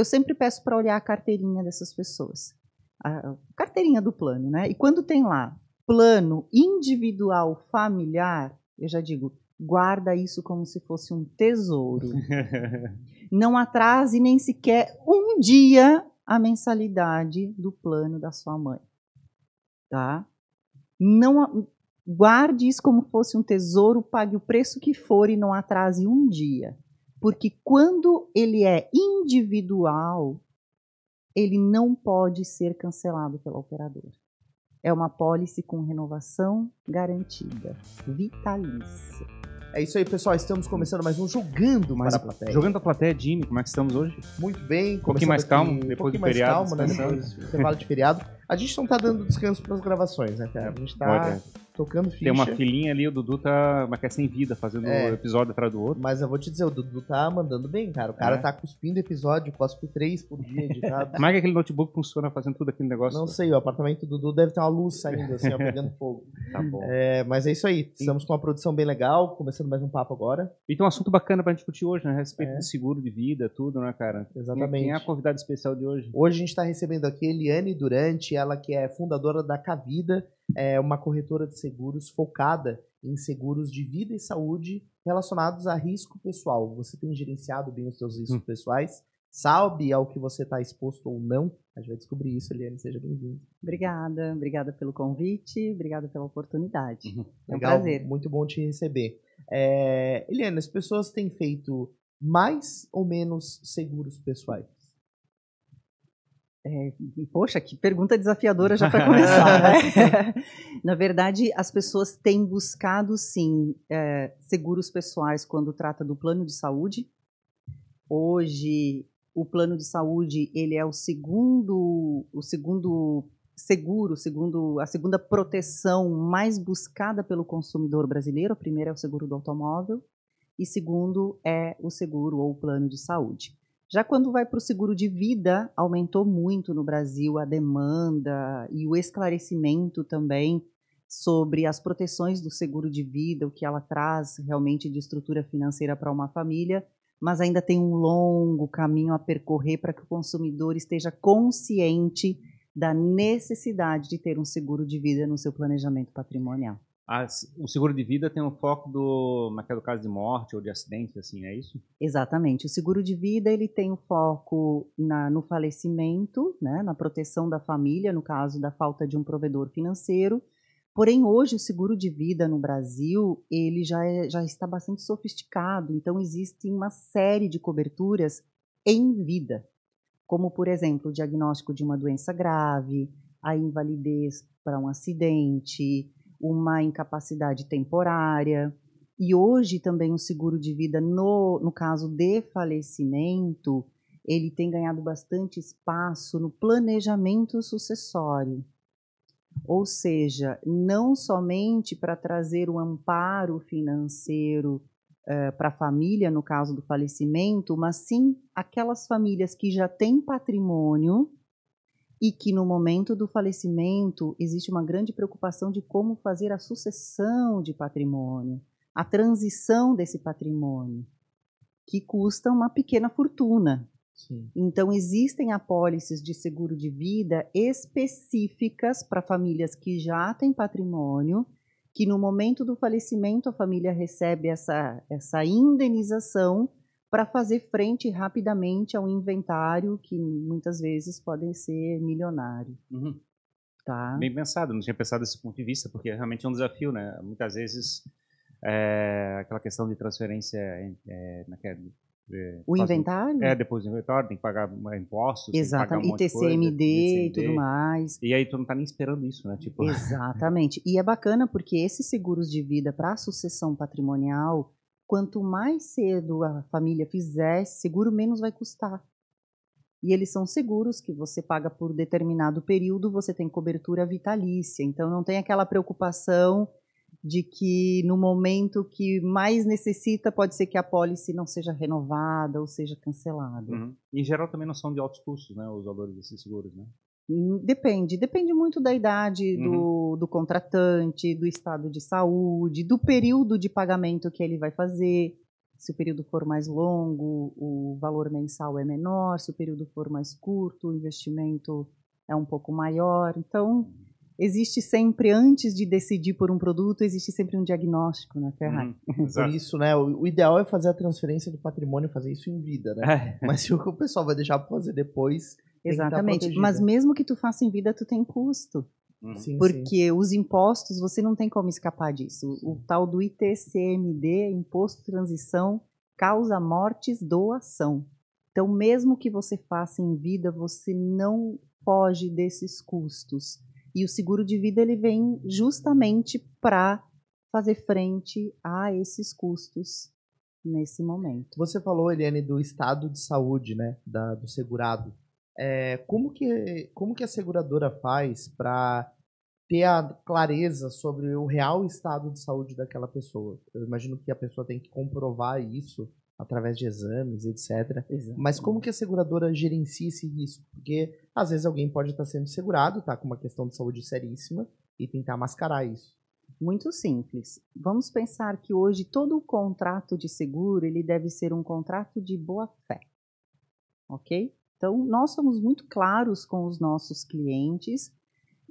eu sempre peço para olhar a carteirinha dessas pessoas. A carteirinha do plano, né? E quando tem lá plano individual familiar, eu já digo, guarda isso como se fosse um tesouro. Não atrase nem sequer um dia a mensalidade do plano da sua mãe. Tá? Não guarde isso como fosse um tesouro, pague o preço que for e não atrase um dia. Porque quando ele é individual, ele não pode ser cancelado pela operadora. É uma pólice com renovação garantida, vitalícia. É isso aí, pessoal. Estamos começando mais um Jogando Mas, para a Plateia. Jogando a plateia, Jimmy, como é que estamos hoje? Muito bem. Um pouquinho mais calmo, aqui- um depois do pouquinho mais feriado, calmo, né? descansando. Depois do intervalo de feriado. A gente não tá dando descanso para as gravações, né, cara? A gente tá Olha, tocando ficha. Tem uma filhinha ali, o Dudu tá mas quer sem vida, fazendo É. um episódio atrás do outro. Mas eu vou te dizer, o Dudu tá mandando bem, cara. O cara É? tá cuspindo episódio, cospe três por dia editado. Como é que aquele notebook funciona fazendo tudo aquele negócio? Não sei, o apartamento do Dudu deve ter uma luz saindo, assim, ó, pegando fogo. Tá bom. É, mas é isso aí. Estamos com uma produção bem legal, começando mais um papo agora. E tem um assunto bacana pra gente discutir hoje, né? A respeito É. de seguro de vida, tudo, né, cara? Exatamente. Quem é a convidada especial de hoje? Hoje a gente está recebendo aqui Eliane Durante, ela que é fundadora da Cavida, é uma corretora de seguros focada em seguros de vida e saúde relacionados a risco pessoal. Você tem gerenciado bem os seus riscos Hum. pessoais? Sabe ao que você está exposto ou não? A gente vai descobrir isso, Eliane. Seja bem-vinda. Obrigada, obrigada pelo convite, obrigada pela oportunidade. Uhum. É um Legal, prazer. muito bom te receber. É, Eliane, as pessoas têm feito mais ou menos seguros pessoais? É, poxa, que pergunta desafiadora já para começar, né? Na verdade, as pessoas têm buscado, sim, é, seguros pessoais quando trata do plano de saúde. Hoje, o plano de saúde ele é o segundo, o segundo seguro, segundo a segunda proteção mais buscada pelo consumidor brasileiro. A primeira é o seguro do automóvel e segundo é o seguro ou o plano de saúde. Já quando vai para o seguro de vida, aumentou muito no Brasil a demanda e o esclarecimento também sobre as proteções do seguro de vida, o que ela traz realmente de estrutura financeira para uma família, mas ainda tem um longo caminho a percorrer para que o consumidor esteja consciente da necessidade de ter um seguro de vida no seu planejamento patrimonial. O seguro de vida tem um foco do, naquele caso de morte ou de acidente, assim, é isso? Exatamente. O seguro de vida ele tem o foco na- no falecimento, né, na proteção da família, no caso da falta de um provedor financeiro. Porém, hoje o seguro de vida no Brasil ele já, é- já está bastante sofisticado. Então, existe uma série de coberturas em vida, como, por exemplo, o diagnóstico de uma doença grave, a invalidez para um acidente, uma incapacidade temporária. E hoje também o seguro de vida, no, no caso de falecimento, ele tem ganhado bastante espaço no planejamento sucessório. Ou seja, não somente para trazer um amparo financeiro para a família, no caso do falecimento, mas sim aquelas famílias que já têm patrimônio e que no momento do falecimento existe uma grande preocupação de como fazer a sucessão de patrimônio, a transição desse patrimônio, que custa uma pequena fortuna. Sim. Então, existem apólices de seguro de vida específicas para famílias que já têm patrimônio, que no momento do falecimento a família recebe essa, essa indenização para fazer frente rapidamente a um inventário que muitas vezes podem ser milionário. Uhum. Tá? Bem pensado, não tinha pensado desse ponto de vista, porque realmente é um desafio, né? Muitas vezes é, aquela questão de transferência é, é, naquela- é, o inventário? É, depois do inventário, tem que pagar é, impostos, tem que pagar um Exatamente. monte de coisa, ITCMD e tudo mais. E aí tu não tá nem esperando isso, né? Tipo, Exatamente. E é bacana porque esses seguros de vida para sucessão patrimonial, quanto mais cedo a família fizer seguro, menos vai custar. E eles são seguros que você paga por determinado período, você tem cobertura vitalícia. Então não tem aquela preocupação de que no momento que mais necessita, pode ser que a pólice não seja renovada ou seja cancelada. Uhum. Em geral também não são de altos custos, né? Os valores desses seguros, né? Hum, Depende, depende muito da idade Uhum. do, do contratante, do estado de saúde, do período de pagamento que ele vai fazer. Se o período for mais longo, o valor mensal é menor. Se o período for mais curto, o investimento é um pouco maior. Então, existe sempre, antes de decidir por um produto, existe sempre um diagnóstico, né, Ferrari? Uhum, por isso, né, o, o, ideal é fazer a transferência do patrimônio, fazer isso em vida, né? É. Mas se o pessoal vai deixar para fazer depois... Exatamente, mas mesmo que tu faça em vida, tu tem custo. Uhum. Sim, porque sim. os impostos, você não tem como escapar disso. O tal do ITCMD, Imposto de Transição, causa mortes doação. Então, mesmo que você faça em vida, você não foge desses custos. E o seguro de vida ele vem justamente para fazer frente a esses custos nesse momento. Você falou, Eliane, do estado de saúde, né, da, do segurado. É, como, que, como que a seguradora faz para ter a clareza sobre o real estado de saúde daquela pessoa? Eu imagino que a pessoa tem que comprovar isso através de exames, etc. Exato. Mas como que a seguradora gerencia esse risco? Porque às vezes alguém pode estar sendo segurado, tá com uma questão de saúde seríssima e tentar mascarar isso. Muito simples. Vamos pensar que hoje todo o contrato de seguro ele deve ser um contrato de boa fé, ok? Então nós somos muito claros com os nossos clientes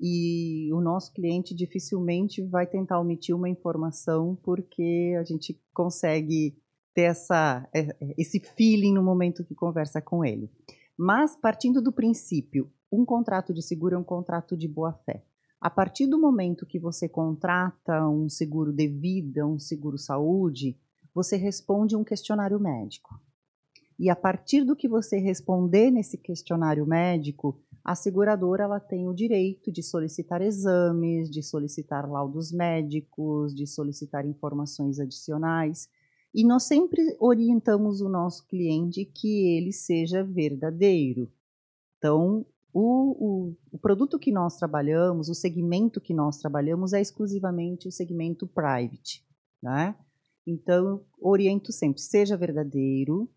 e o nosso cliente dificilmente vai tentar omitir uma informação porque a gente consegue ter essa, é, é, esse feeling no momento que conversa com ele. Mas, partindo do princípio, um contrato de seguro é um contrato de boa-fé. A partir do momento que você contrata um seguro de vida, um seguro saúde, você responde um questionário médico. E a partir do que você responder nesse questionário médico, a seguradora ela tem o direito de solicitar exames, de solicitar laudos médicos, de solicitar informações adicionais. E nós sempre orientamos o nosso cliente que ele seja verdadeiro. Então, o, o, o, produto que nós trabalhamos, o segmento que nós trabalhamos é exclusivamente o segmento private. Né? Então, oriento sempre, seja verdadeiro.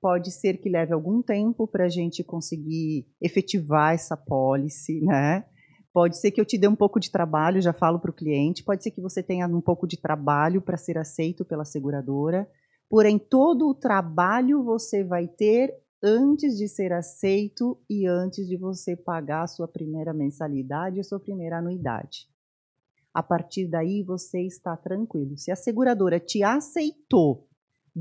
Pode ser que leve algum tempo para a gente conseguir efetivar essa policy, né? Pode ser que eu te dê um pouco de trabalho, já falo para o cliente. Pode ser que você tenha um pouco de trabalho para ser aceito pela seguradora. Porém, todo o trabalho você vai ter antes de ser aceito e antes de você pagar a sua primeira mensalidade a sua primeira anuidade. A partir daí, você está tranquilo. Se a seguradora te aceitou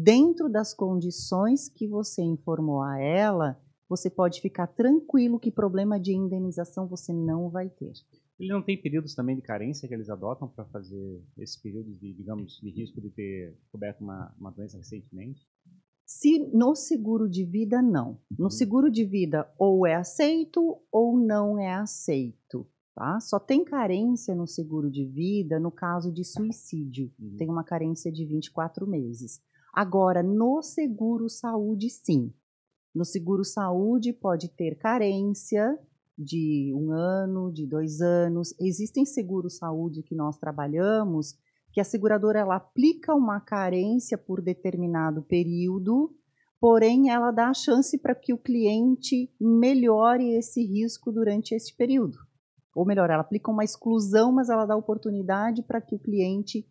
dentro das condições que você informou a ela, você pode ficar tranquilo que problema de indenização você não vai ter. Ele não tem períodos também de carência que eles adotam para fazer esses períodos de, digamos, de risco de ter coberto uma, uma doença recentemente? Se no seguro de vida, não. No uhum. seguro de vida, ou é aceito ou não é aceito. Tá? Só tem carência no seguro de vida no caso de suicídio. Uhum. Tem uma carência de 24 meses. Agora, no seguro saúde, sim. No seguro saúde pode ter carência de um ano, de dois anos. Existem seguros saúde que nós trabalhamos que a seguradora ela aplica uma carência por determinado período, porém ela dá a chance para que o cliente melhore esse risco durante esse período. Ou melhor, ela aplica uma exclusão, mas ela dá oportunidade para que o cliente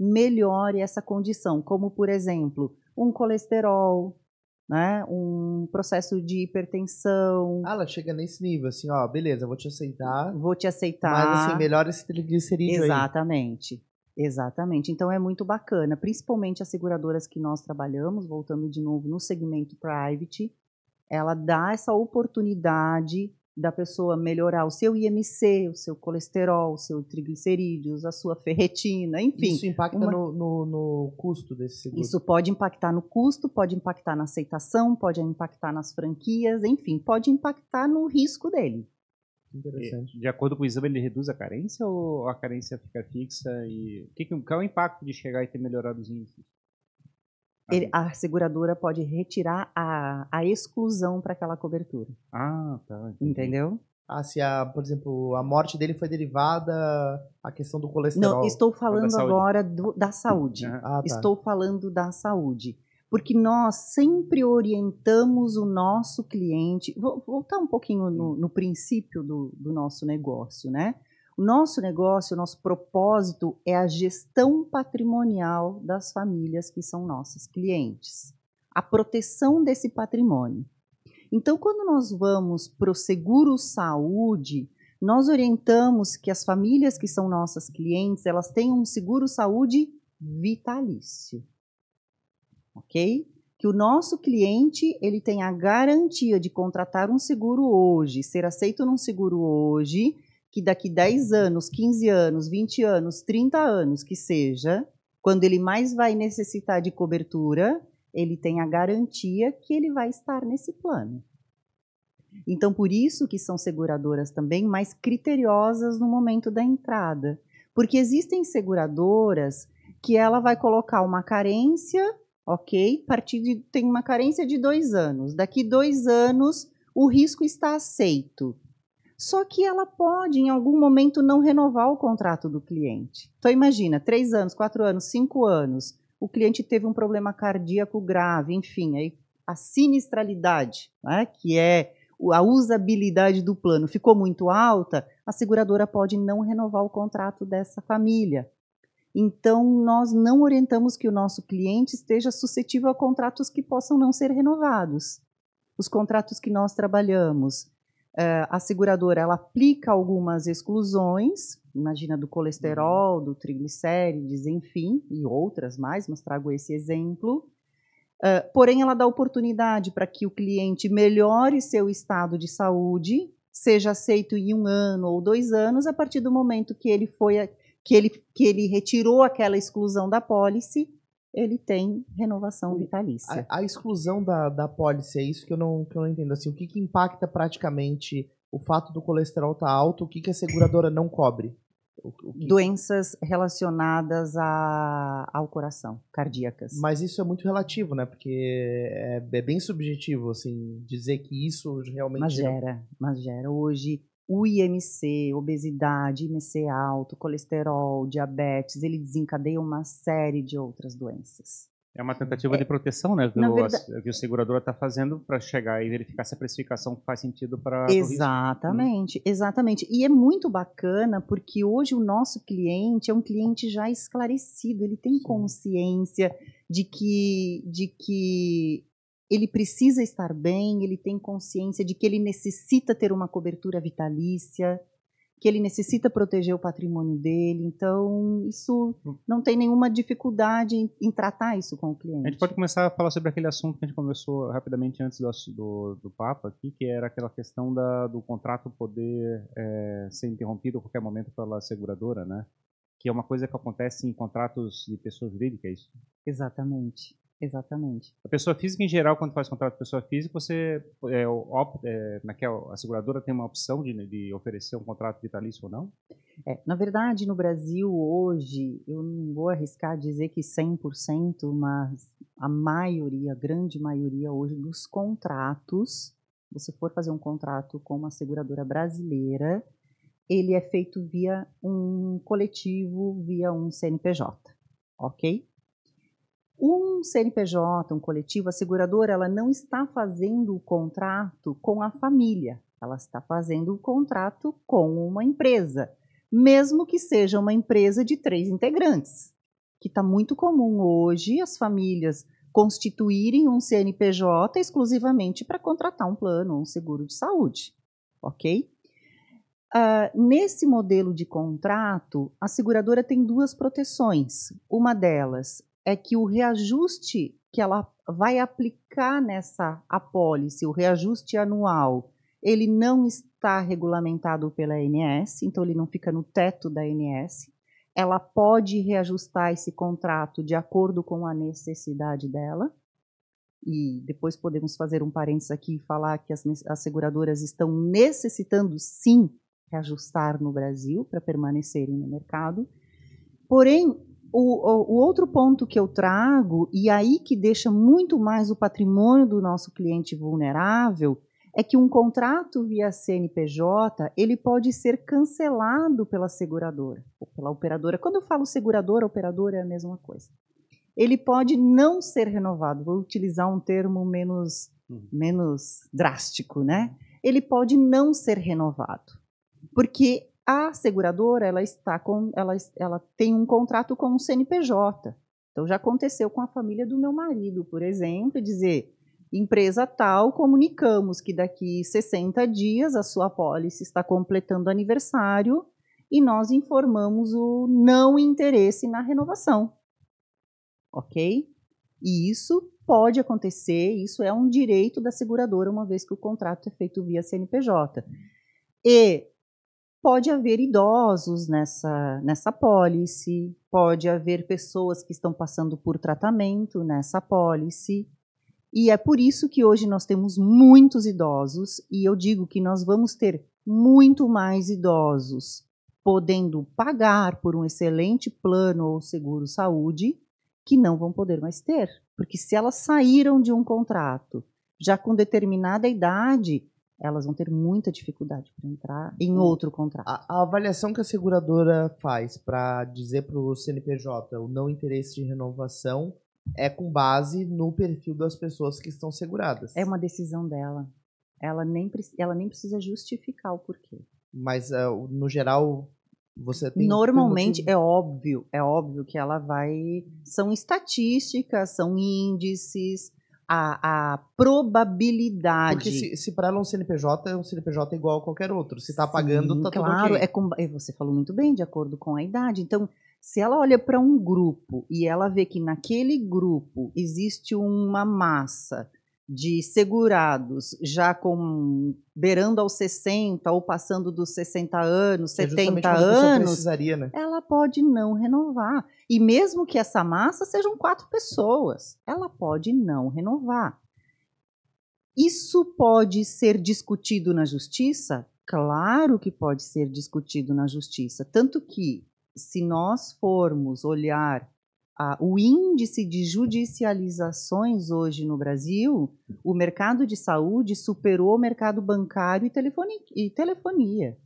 melhore essa condição, como por exemplo, um colesterol, né? Um processo de hipertensão. Ah, ela chega nesse nível, assim, ó, beleza, vou te aceitar. Vou te aceitar. Mas assim, melhora esse triglicerídeo Exatamente. Aí. Exatamente. Então é muito bacana, principalmente as seguradoras que nós trabalhamos, voltando de novo no segmento private, ela dá essa oportunidade da pessoa melhorar o seu IMC, o seu colesterol, o seu triglicerídeos, a sua ferretina, enfim. Isso impacta uma... no, no, no, custo desse seguro? Isso pode impactar no custo, pode impactar na aceitação, pode impactar nas franquias, enfim, pode impactar no risco dele. Interessante. De acordo com o exame, ele reduz a carência ou a carência fica fixa? E que, qual é o impacto de chegar e ter melhorado os índices? Ele, a seguradora pode retirar a, a exclusão para aquela cobertura. Ah, tá. Entendi. Entendeu? Ah, se, a, por exemplo, a morte dele foi derivada a questão do colesterol. Não, estou falando agora do, da saúde. Ah, tá. Estou falando da saúde. Porque nós sempre orientamos o nosso cliente. Vou voltar um pouquinho no, no princípio do, do nosso negócio, né? O nosso negócio, o nosso propósito é a gestão patrimonial das famílias que são nossas clientes, a proteção desse patrimônio. Então, quando nós vamos para o seguro saúde, nós orientamos que as famílias que são nossas clientes, elas tenham um seguro saúde vitalício. OK? Que o nosso cliente, ele tem a garantia de contratar um seguro hoje, ser aceito num seguro hoje, que daqui 10 anos, 15 anos, 20 anos, 30 anos que seja, quando ele mais vai necessitar de cobertura, ele tem a garantia que ele vai estar nesse plano. Então, por isso que são seguradoras também mais criteriosas no momento da entrada. Porque existem seguradoras que ela vai colocar uma carência, ok? Partir de, tem uma carência de dois anos. Daqui dois anos, o risco está aceito. Só que ela pode, em algum momento, não renovar o contrato do cliente. Então, imagina, três anos, quatro anos, cinco anos, o cliente teve um problema cardíaco grave, enfim, aí a sinistralidade, né, que é a usabilidade do plano ficou muito alta, a seguradora pode não renovar o contrato dessa família. Então, nós não orientamos que o nosso cliente esteja suscetível a contratos que possam não ser renovados. Os contratos que nós trabalhamos, a seguradora ela aplica algumas exclusões, imagina do colesterol, do triglicérides, enfim, e outras mais, mas trago esse exemplo. Uh, porém, ela dá oportunidade para que o cliente melhore seu estado de saúde, seja aceito em um ano ou dois anos, a partir do momento que ele foi que ele, que ele retirou aquela exclusão da pólice, ele tem renovação vitalícia. A, a exclusão da, da pólice é isso que eu não, que eu não entendo. Assim, o que, que impacta praticamente o fato do colesterol estar tá alto? O que, que a seguradora não cobre? O, o que... Doenças relacionadas a, ao coração, cardíacas. Mas isso é muito relativo, né? Porque é, é bem subjetivo, assim, dizer que isso realmente... Mas gera, mas gera. Hoje, o IMC, obesidade, IMC alto, colesterol, diabetes, ele desencadeia uma série de outras doenças. É uma tentativa é, de proteção, né? Que, o, verdade, que o segurador está fazendo para chegar e verificar se a precificação faz sentido para. Exatamente, hum. exatamente. E é muito bacana porque hoje o nosso cliente é um cliente já esclarecido, ele tem Sim. consciência de que, de que ele precisa estar bem, ele tem consciência de que ele necessita ter uma cobertura vitalícia que ele necessita proteger o patrimônio dele. Então, isso não tem nenhuma dificuldade em, em, tratar isso com o cliente. A gente pode começar a falar sobre aquele assunto que a gente conversou rapidamente antes do, do, do Papa aqui, que era aquela questão da, do contrato poder é, ser interrompido a qualquer momento pela seguradora, né? Que é uma coisa que acontece em contratos de pessoas jurídicas, é isso? Exatamente. Exatamente. A pessoa física, em geral, quando faz contrato com pessoa física, você é, opta, é, naquela, é é? a seguradora tem uma opção de, de oferecer um contrato vitalício ou não? É, na verdade, no Brasil, hoje, eu não vou arriscar dizer que 100%, mas a maioria, a grande maioria hoje dos contratos, você for fazer um contrato com uma seguradora brasileira, ele é feito via um coletivo, via um CNPJ, ok? Um CNPJ, um coletivo, a seguradora, ela não está fazendo o contrato com a família, ela está fazendo o contrato com uma empresa, mesmo que seja uma empresa de três integrantes, que está muito comum hoje as famílias constituírem um CNPJ exclusivamente para contratar um plano, um seguro de saúde, ok? Uh, nesse modelo de contrato, a seguradora tem duas proteções. Uma delas é que o reajuste que ela vai aplicar nessa apólice, o reajuste anual, ele não está regulamentado pela ANS, então ele não fica no teto da ANS. Ela pode reajustar esse contrato de acordo com a necessidade dela. E depois podemos fazer um parênteses aqui e falar que as, as seguradoras estão necessitando sim reajustar no Brasil para permanecerem no mercado. Porém, o, o, outro ponto que eu trago, e aí que deixa muito mais o patrimônio do nosso cliente vulnerável, é que um contrato via CNPJ, ele pode ser cancelado pela seguradora, ou pela operadora. Quando eu falo seguradora, operadora é a mesma coisa. Ele pode não ser renovado, vou utilizar um termo menos, uhum. menos drástico, né? Ele pode não ser renovado, porque a seguradora ela está com, ela, ela tem um contrato com o CNPJ. Então já aconteceu com a família do meu marido, por exemplo, dizer empresa tal, comunicamos que daqui 60 dias a sua pólice está completando aniversário e nós informamos o não interesse na renovação. Ok? E isso pode acontecer, isso é um direito da seguradora, uma vez que o contrato é feito via CNPJ. E pode haver idosos nessa, nessa pólice, pode haver pessoas que estão passando por tratamento nessa pólice. E é por isso que hoje nós temos muitos idosos, e eu digo que nós vamos ter muito mais idosos podendo pagar por um excelente plano ou seguro saúde que não vão poder mais ter. Porque se elas saíram de um contrato já com determinada idade, elas vão ter muita dificuldade para entrar em outro contrato. A, a avaliação que a seguradora faz para dizer para o CNPJ o não interesse de renovação é com base no perfil das pessoas que estão seguradas. É uma decisão dela. Ela nem, ela nem precisa justificar o porquê. Mas, uh, no geral, você tem. Normalmente, é óbvio, é óbvio que ela vai. São estatísticas, são índices, a, a probabilidade. Porque se, se para ela um CNPJ, um CNPJ é igual a qualquer outro. Se está pagando, tá claro, tudo okay. é com, você falou muito bem, de acordo com a idade. Então, se ela olha para um grupo e ela vê que naquele grupo existe uma massa de segurados já com beirando aos 60 ou passando dos 60 anos, é 70 anos, né? ela pode não renovar. E mesmo que essa massa sejam quatro pessoas, ela pode não renovar. Isso pode ser discutido na justiça? Claro que pode ser discutido na justiça. Tanto que, se nós formos olhar a, o índice de judicializações hoje no Brasil, o mercado de saúde superou o mercado bancário e telefonia. E telefonia.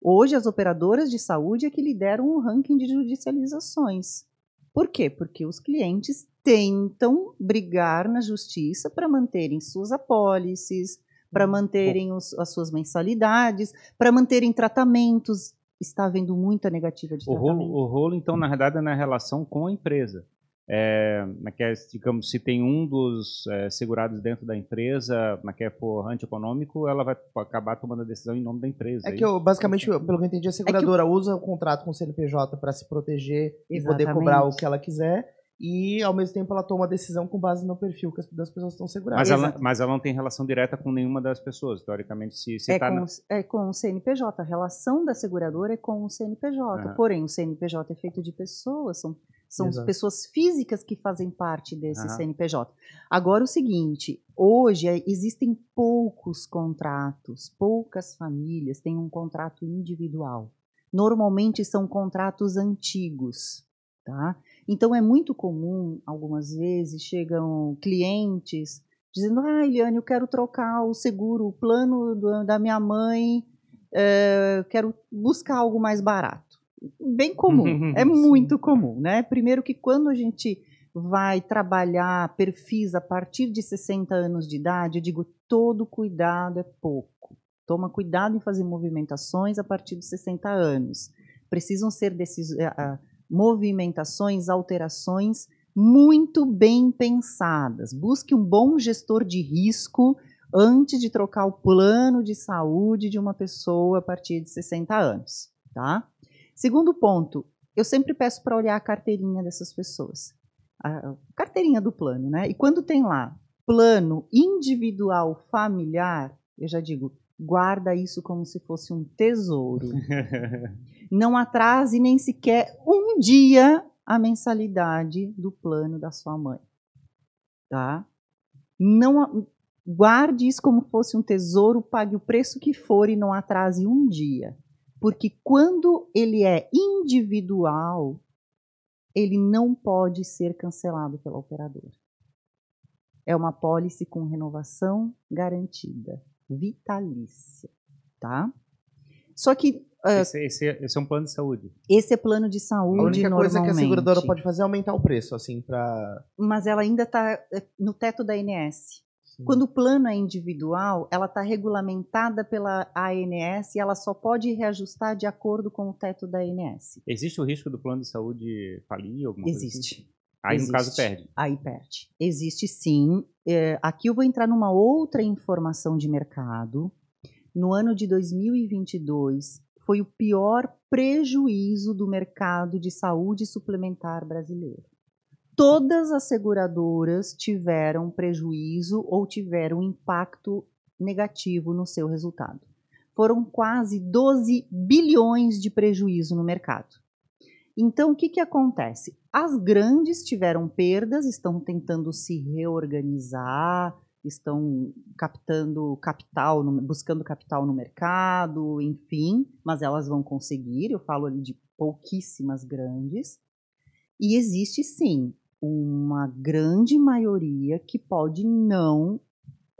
Hoje, as operadoras de saúde é que lideram o ranking de judicializações. Por quê? Porque os clientes tentam brigar na justiça para manterem suas apólices, para manterem os, as suas mensalidades, para manterem tratamentos está havendo muita negativa de o tratamento. Rolo, o rolo, então, na verdade, é na relação com a empresa. É, naquela, digamos, se tem um dos é, segurados dentro da empresa, naquele for antieconômico, ela vai acabar tomando a decisão em nome da empresa. É, é que eu, basicamente, pelo que eu entendi, a seguradora é eu... usa o contrato com o CNPJ para se proteger Exatamente. e poder cobrar o que ela quiser e ao mesmo tempo ela toma a decisão com base no perfil que as, das pessoas estão seguradas. Mas ela, mas ela não tem relação direta com nenhuma das pessoas, teoricamente. Se, se é, tá com, na... é com o CNPJ. A relação da seguradora é com o CNPJ. Uhum. Porém, o CNPJ é feito de pessoas, são, são pessoas físicas que fazem parte desse uhum. CNPJ. Agora, o seguinte: hoje é, existem poucos contratos, poucas famílias têm um contrato individual. Normalmente são contratos antigos. Tá? Então é muito comum, algumas vezes, chegam clientes dizendo: Ah, Eliane, eu quero trocar o seguro, o plano do, da minha mãe, é, quero buscar algo mais barato. Bem comum, é muito comum, né? Primeiro que quando a gente vai trabalhar perfis a partir de 60 anos de idade, eu digo todo cuidado é pouco. Toma cuidado em fazer movimentações a partir de 60 anos. Precisam ser decis movimentações, alterações muito bem pensadas. Busque um bom gestor de risco antes de trocar o plano de saúde de uma pessoa a partir de 60 anos, tá? Segundo ponto, eu sempre peço para olhar a carteirinha dessas pessoas. A carteirinha do plano, né? E quando tem lá plano individual familiar, eu já digo, guarda isso como se fosse um tesouro. não atrase nem sequer um dia a mensalidade do plano da sua mãe. Tá? Não guarde isso como fosse um tesouro, pague o preço que for e não atrase um dia. Porque quando ele é individual, ele não pode ser cancelado pela operadora. É uma pólice com renovação garantida, vitalícia, tá? Só que Uh, esse, esse, esse, é um plano de saúde. Esse é plano de saúde. A única coisa que a seguradora pode fazer é aumentar o preço, assim, para. Mas ela ainda está é, no teto da INS. Quando o plano é individual, ela está regulamentada pela ANS e ela só pode reajustar de acordo com o teto da ANS. Existe o risco do plano de saúde falir? Alguma coisa assim? Existe. Aí, Existe. no caso, perde. Aí perde. Existe sim. É, aqui eu vou entrar numa outra informação de mercado. No ano de 2022, foi o pior prejuízo do mercado de saúde suplementar brasileiro. Todas as seguradoras tiveram prejuízo ou tiveram impacto negativo no seu resultado. Foram quase 12 bilhões de prejuízo no mercado. Então, o que, que acontece? As grandes tiveram perdas, estão tentando se reorganizar, estão captando capital, buscando capital no mercado, enfim, mas elas vão conseguir. Eu falo ali de pouquíssimas grandes. E existe sim uma grande maioria que pode não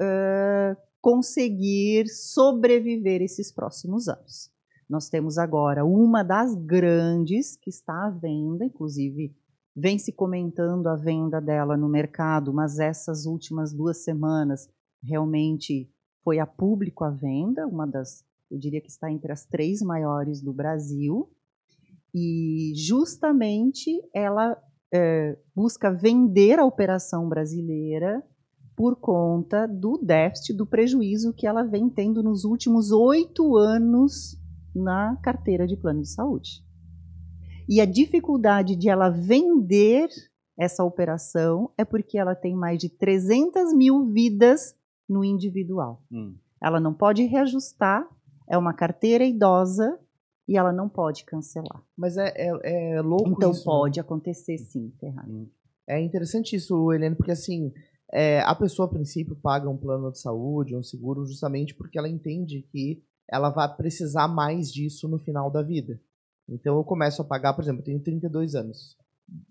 eh, conseguir sobreviver esses próximos anos. Nós temos agora uma das grandes que está à venda, inclusive vem se comentando a venda dela no mercado, mas essas últimas duas semanas realmente foi a público a venda, uma das, eu diria que está entre as três maiores do Brasil, e justamente ela eh, busca vender a operação brasileira por conta do déficit, do prejuízo que ela vem tendo nos últimos oito anos na carteira de plano de saúde. E a dificuldade de ela vender essa operação é porque ela tem mais de 300 mil vidas no individual. Hum. Ela não pode reajustar, é uma carteira idosa e ela não pode cancelar. Mas é, é, é louco Então isso, né? pode acontecer sim, Ferrari. É interessante isso, Helene, porque assim, é, a pessoa a princípio paga um plano de saúde, um seguro, justamente porque ela entende que ela vai precisar mais disso no final da vida. Então eu começo a pagar, por exemplo, eu tenho 32 anos.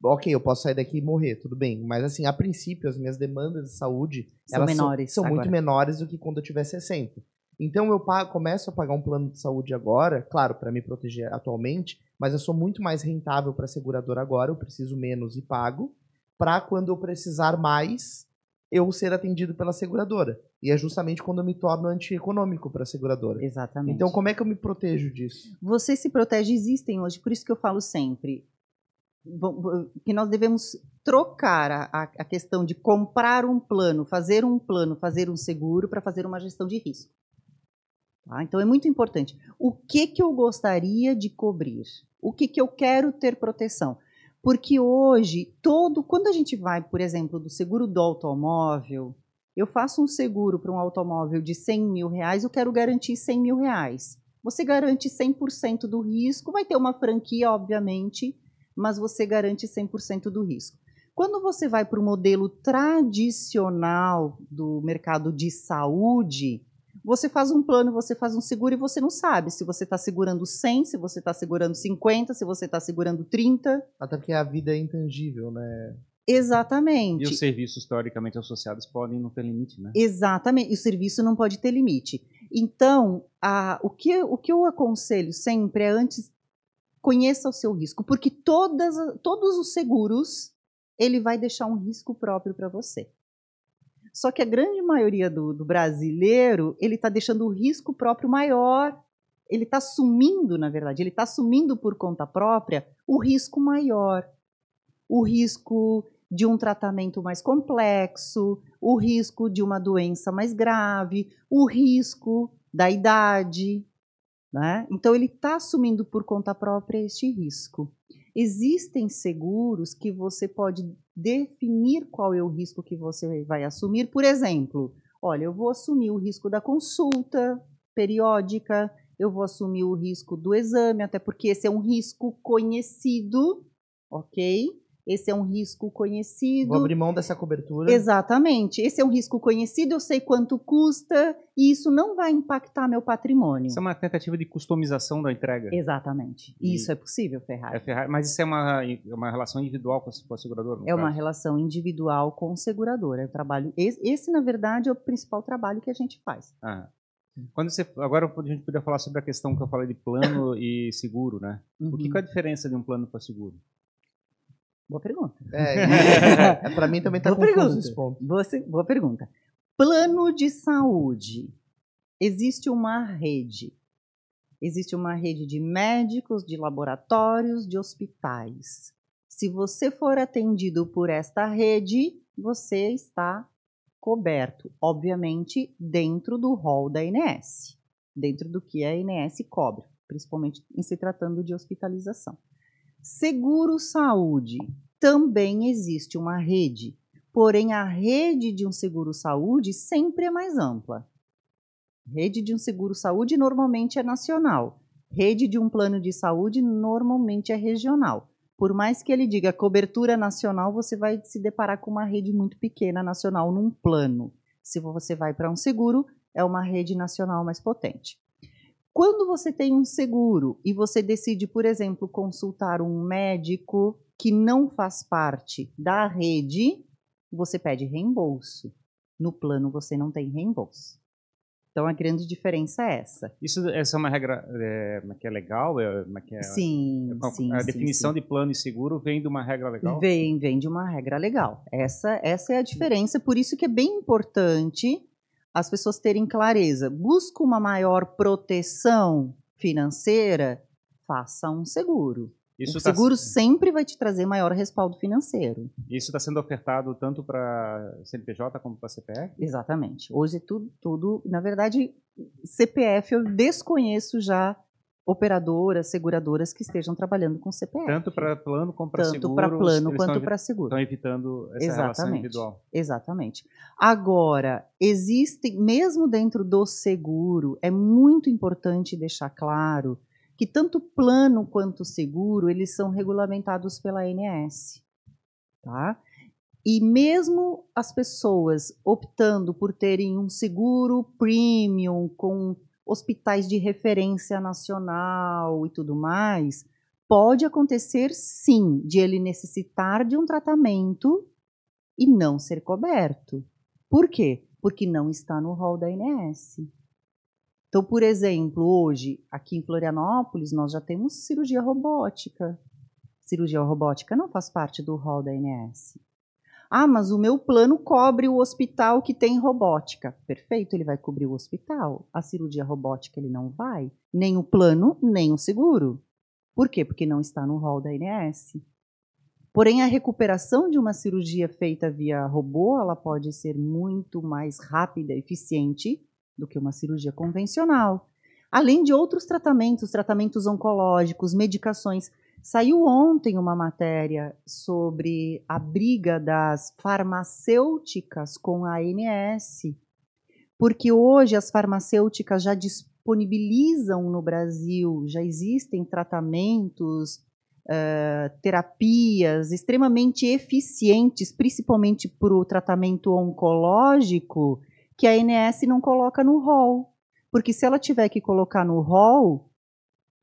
Ok, eu posso sair daqui e morrer, tudo bem. Mas assim, a princípio, as minhas demandas de saúde São menores são, são muito menores do que quando eu tiver 60. Então eu pago, começo a pagar um plano de saúde agora, claro, para me proteger atualmente, mas eu sou muito mais rentável para a seguradora agora, eu preciso menos e pago, para quando eu precisar mais, eu ser atendido pela seguradora. E é justamente quando eu me torno antieconômico para a seguradora. Exatamente. Então como é que eu me protejo disso? Você se protege, existem hoje, por isso que eu falo sempre que nós devemos trocar a, a- a questão de comprar um plano, fazer um plano, fazer um seguro para fazer uma gestão de risco. Tá? Então é muito importante. O que, que eu gostaria de cobrir? O que, que eu quero ter proteção? Porque hoje, todo. Quando a gente vai, por exemplo, do seguro do automóvel, eu faço um seguro para um automóvel de 100 mil reais, eu quero garantir 100 mil reais. Você garante 100% do risco, vai ter uma franquia, obviamente, mas você garante 100% do risco. Quando você vai para o modelo tradicional do mercado de saúde, você faz um plano, você faz um seguro e você não sabe se você está segurando 100, se você está segurando 50, se você está segurando 30. Até porque a vida é intangível, né? Exatamente. E os serviços teoricamente associados podem não ter limite, né? Exatamente, e o serviço não pode ter limite. Então, a- o, que, o que eu aconselho sempre é antes conheça o seu risco, porque todas, todos os seguros ele vai deixar um risco próprio para você. Só que a grande maioria do, do brasileiro ele está deixando o risco próprio maior. Ele está assumindo, na verdade, ele está assumindo por conta própria o risco maior, o risco de um tratamento mais complexo, o risco de uma doença mais grave, o risco da idade. Né? Então, ele está assumindo por conta própria este risco. Existem seguros que você pode definir qual é o risco que você vai assumir. Por exemplo, olha, eu vou assumir o risco da consulta periódica, eu vou assumir o risco do exame, até porque esse é um risco conhecido, ok? Esse é um risco conhecido. Vou abrir mão dessa cobertura. Exatamente. Esse é um risco conhecido, eu sei quanto custa e isso não vai impactar meu patrimônio. Isso é uma tentativa de customização da entrega. Exatamente. E- Isso é possível, Ferrari. É Ferrari, mas isso é uma, é uma relação individual com a, a seguradora? no É uma caso? relação individual com seguradora. Eu trabalho. Esse, esse, na verdade, é o principal trabalho que a gente faz. Ah. Quando você, agora a gente podia falar sobre a questão que eu falei de plano e seguro, né? O que, Uhum. que é a diferença de um plano para seguro? Boa pergunta. É, é, pra mim também tá Boa confuso esse ponto. Boa, boa pergunta. Plano de saúde. Existe uma rede. Existe uma rede de médicos, de laboratórios, de hospitais. Se você for atendido por esta rede, você está coberto, obviamente, dentro do rol da INS, dentro do que a INS cobre, principalmente em se tratando de hospitalização. Seguro saúde. Também existe uma rede, porém a rede de um seguro saúde sempre é mais ampla. Rede de um seguro saúde normalmente é nacional. Rede de um plano de saúde normalmente é regional. Por mais que ele diga cobertura nacional, você vai se deparar com uma rede muito pequena nacional num plano. Se você vai para um seguro, é uma rede nacional mais potente. Quando você tem um seguro e você decide, por exemplo, consultar um médico que não faz parte da rede, você pede reembolso. No plano você não tem reembolso. Então a grande diferença é essa. Isso essa é uma regra é, que é legal? É, que é, sim, a, sim. A sim, definição sim. de plano e seguro vem de uma regra legal? Vem, vem de uma regra legal. Essa, essa é a diferença, por isso que é bem importante as pessoas terem clareza. Busca uma maior proteção financeira, faça um seguro. Isso o tá seguro sempre vai te trazer maior respaldo financeiro. Isso está sendo ofertado tanto para CNPJ como para CPF? Exatamente. Hoje tudo, tudo, na verdade, CPF eu desconheço já operadoras, seguradoras que estejam trabalhando com CPF. Tanto para plano como para seguro. Tanto para plano quanto para seguro. Estão evitando essa Exatamente. relação individual. Exatamente. Agora, existem, mesmo dentro do seguro, é muito importante deixar claro que tanto plano quanto seguro, eles são regulamentados pela ANS, tá? E mesmo as pessoas optando por terem um seguro premium com hospitais de referência nacional e tudo mais, pode acontecer sim de ele necessitar de um tratamento e não ser coberto. Por quê? Porque não está no rol da ANS. Então, por exemplo, hoje, aqui em Florianópolis, nós já temos cirurgia robótica. Cirurgia robótica não faz parte do rol da ANS. Ah, mas o meu plano cobre o hospital que tem robótica. Perfeito, ele vai cobrir o hospital. A cirurgia robótica ele não vai. Nem o plano, nem o seguro. Por quê? Porque não está no rol da ANS. Porém, a recuperação de uma cirurgia feita via robô, ela pode ser muito mais rápida, eficiente do que uma cirurgia convencional. Além de outros tratamentos, tratamentos oncológicos, medicações. Saiu ontem uma matéria sobre a briga das farmacêuticas com a ANS, porque hoje as farmacêuticas já disponibilizam no Brasil, já existem tratamentos, uh, terapias extremamente eficientes, principalmente para o tratamento oncológico, que a ANS não coloca no rol. Porque se ela tiver que colocar no rol,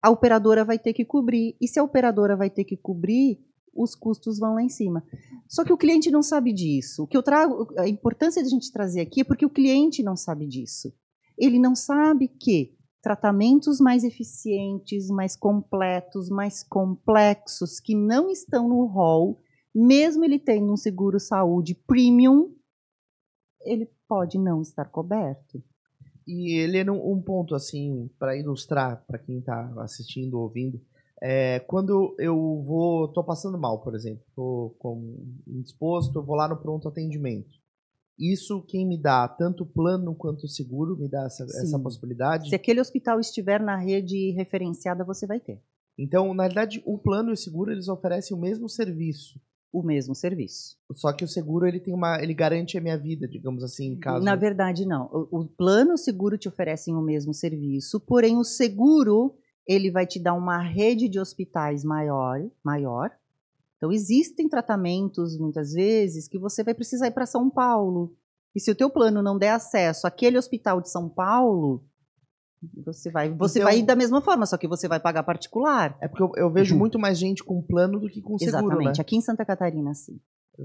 a operadora vai ter que cobrir. E se a operadora vai ter que cobrir, os custos vão lá em cima. Só que o cliente não sabe disso. O que eu trago, a importância de a gente trazer aqui é porque o cliente não sabe disso. Ele não sabe que tratamentos mais eficientes, mais completos, mais complexos, que não estão no rol, mesmo ele tendo um seguro saúde premium, ele pode não estar coberto. E ele é um ponto assim para ilustrar para quem está assistindo ou ouvindo. É, quando eu vou, tô passando mal, por exemplo, tô com indisposto, eu vou lá no pronto atendimento. Isso quem me dá tanto plano quanto seguro me dá essa, essa possibilidade. Se aquele hospital estiver na rede referenciada, você vai ter. Então, na verdade, o plano e o seguro eles oferecem o mesmo serviço o mesmo serviço. Só que o seguro ele tem uma, ele garante a minha vida, digamos assim, em caso. Na verdade não. O, o plano o seguro te oferecem o mesmo serviço, porém o seguro ele vai te dar uma rede de hospitais maior, maior. Então existem tratamentos muitas vezes que você vai precisar ir para São Paulo. E se o teu plano não der acesso àquele hospital de São Paulo, você vai, você então, vai ir da mesma forma, só que você vai pagar particular. É porque eu, eu vejo uhum. muito mais gente com plano do que com seguro, Exatamente. Né? Aqui em Santa Catarina, sim.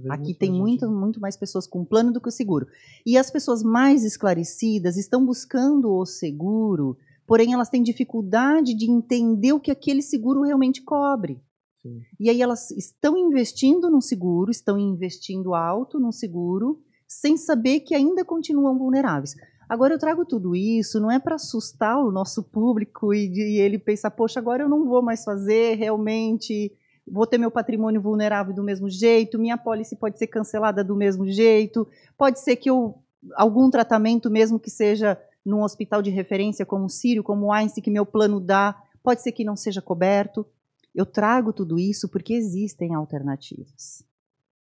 Aqui tem muito, muito mais pessoas com plano do que o seguro. E as pessoas mais esclarecidas estão buscando o seguro, porém elas têm dificuldade de entender o que aquele seguro realmente cobre. Sim. E aí elas estão investindo no seguro, estão investindo alto no seguro, sem saber que ainda continuam vulneráveis. Agora eu trago tudo isso, não é para assustar o nosso público e, e ele pensar, poxa, agora eu não vou mais fazer, realmente vou ter meu patrimônio vulnerável do mesmo jeito, minha pólice pode ser cancelada do mesmo jeito, pode ser que eu algum tratamento mesmo que seja num hospital de referência como o Sírio, como o Einstein que meu plano dá, pode ser que não seja coberto. Eu trago tudo isso porque existem alternativas.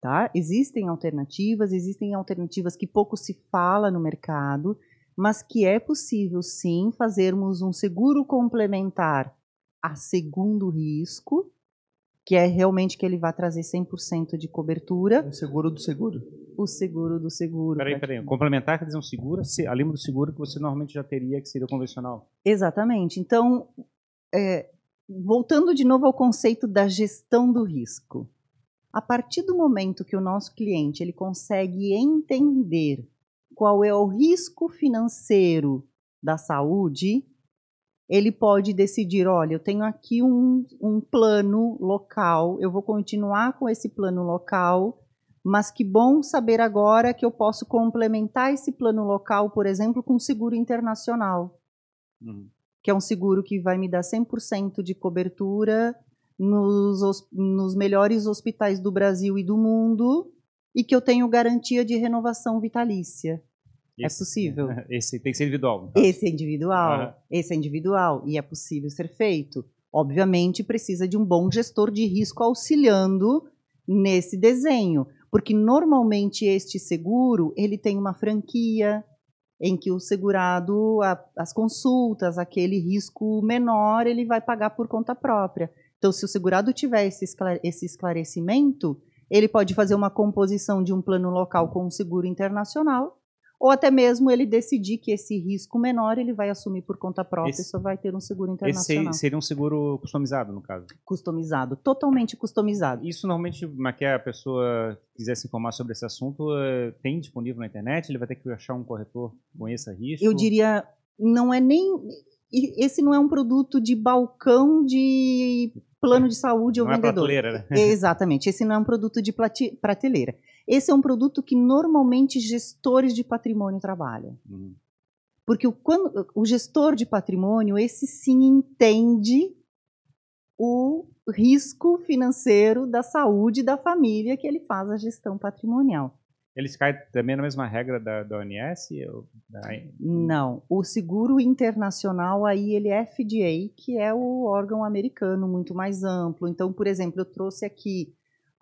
Tá? Existem alternativas, existem alternativas que pouco se fala no mercado, mas que é possível sim fazermos um seguro complementar a segundo risco, que é realmente que ele vai trazer 100% de cobertura. O seguro do seguro. O seguro do seguro. Peraí, peraí. Complementar quer dizer um seguro, além do seguro que você normalmente já teria, que seria o convencional. Exatamente. Então, é, voltando de novo ao conceito da gestão do risco. A partir do momento que o nosso cliente ele consegue entender qual é o risco financeiro da saúde, ele pode decidir: olha, eu tenho aqui um, um plano local, eu vou continuar com esse plano local, mas que bom saber agora que eu posso complementar esse plano local, por exemplo, com um seguro internacional, uhum. que é um seguro que vai me dar 100% de cobertura nos, nos melhores hospitais do Brasil e do mundo e que eu tenho garantia de renovação vitalícia. É esse, é possível. Esse tem que ser individual. Tá? Esse é individual. Ah. Esse é individual e é possível ser feito. Obviamente precisa de um bom gestor de risco auxiliando nesse desenho, porque normalmente este seguro ele tem uma franquia em que o segurado a, as consultas, aquele risco menor, ele vai pagar por conta própria. Então, se o segurado tiver esse, esse esclarecimento, ele pode fazer uma composição de um plano local com um seguro internacional, ou até mesmo ele decidir que esse risco menor ele vai assumir por conta própria esse, e só vai ter um seguro internacional. Esse seria um seguro customizado, no caso? Customizado, totalmente customizado. Isso normalmente, mas que a pessoa quiser se informar sobre esse assunto, eh, tem disponível na internet? Ele vai ter que achar um corretor que conheça risco? Eu diria, não é nem esse não é um produto de balcão de plano de saúde ou não é vendedor. É prateleira, né? Exatamente. Esse não é um produto de prateleira. Esse é um produto que normalmente gestores de patrimônio trabalham. Uhum. Porque o, quando, o gestor de patrimônio, esse sim entende o risco financeiro da saúde da família que ele faz a gestão patrimonial. Eles caem também na mesma regra da, da ONS? Ou da... Não. O seguro internacional, aí ele é FDA, que é o órgão americano muito mais amplo. Então, por exemplo, eu trouxe aqui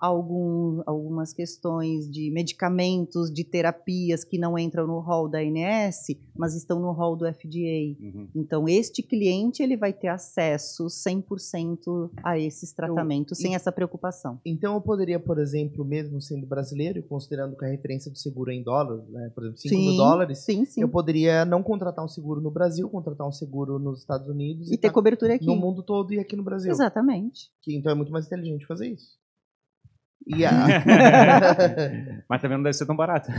algum, algumas questões de medicamentos, de terapias que não entram no rol da ANS, mas estão no rol do FDA. Uhum. Então, este cliente ele vai ter acesso 100% a esses tratamentos, sem essa preocupação. Então, eu poderia, por exemplo, mesmo sendo brasileiro, considerando que a referência do seguro é em dólar, né, por exemplo, 5 mil dólares, sim, sim. eu poderia não contratar um seguro no Brasil, contratar um seguro nos Estados Unidos e, e ter tá cobertura aqui. No mundo todo e aqui no Brasil. Exatamente. Que, então, é muito mais inteligente fazer isso. A... Mas também não deve ser tão barato.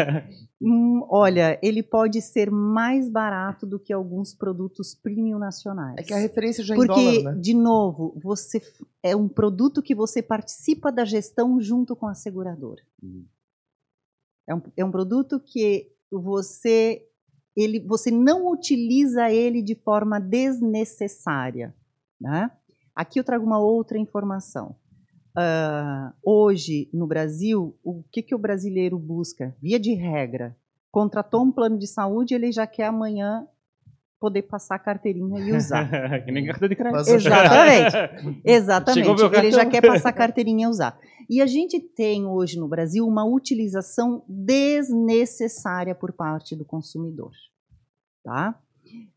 hum, olha, ele pode ser mais barato do que alguns produtos premium nacionais. É que a referência já é Porque, em dólar, né? de novo, você é um produto que você participa da gestão junto com a seguradora. Hum. É, um, é um produto que você ele, você não utiliza ele de forma desnecessária. Né? Aqui eu trago uma outra informação. Uh, hoje, no Brasil, o que, que o brasileiro busca? Via de regra, contratou um plano de saúde, ele já quer amanhã poder passar a carteirinha e usar. que nem cartão de crédito. Exatamente. Exatamente. Ele já quer passar a carteirinha e usar. E a gente tem hoje no Brasil uma utilização desnecessária por parte do consumidor. Tá?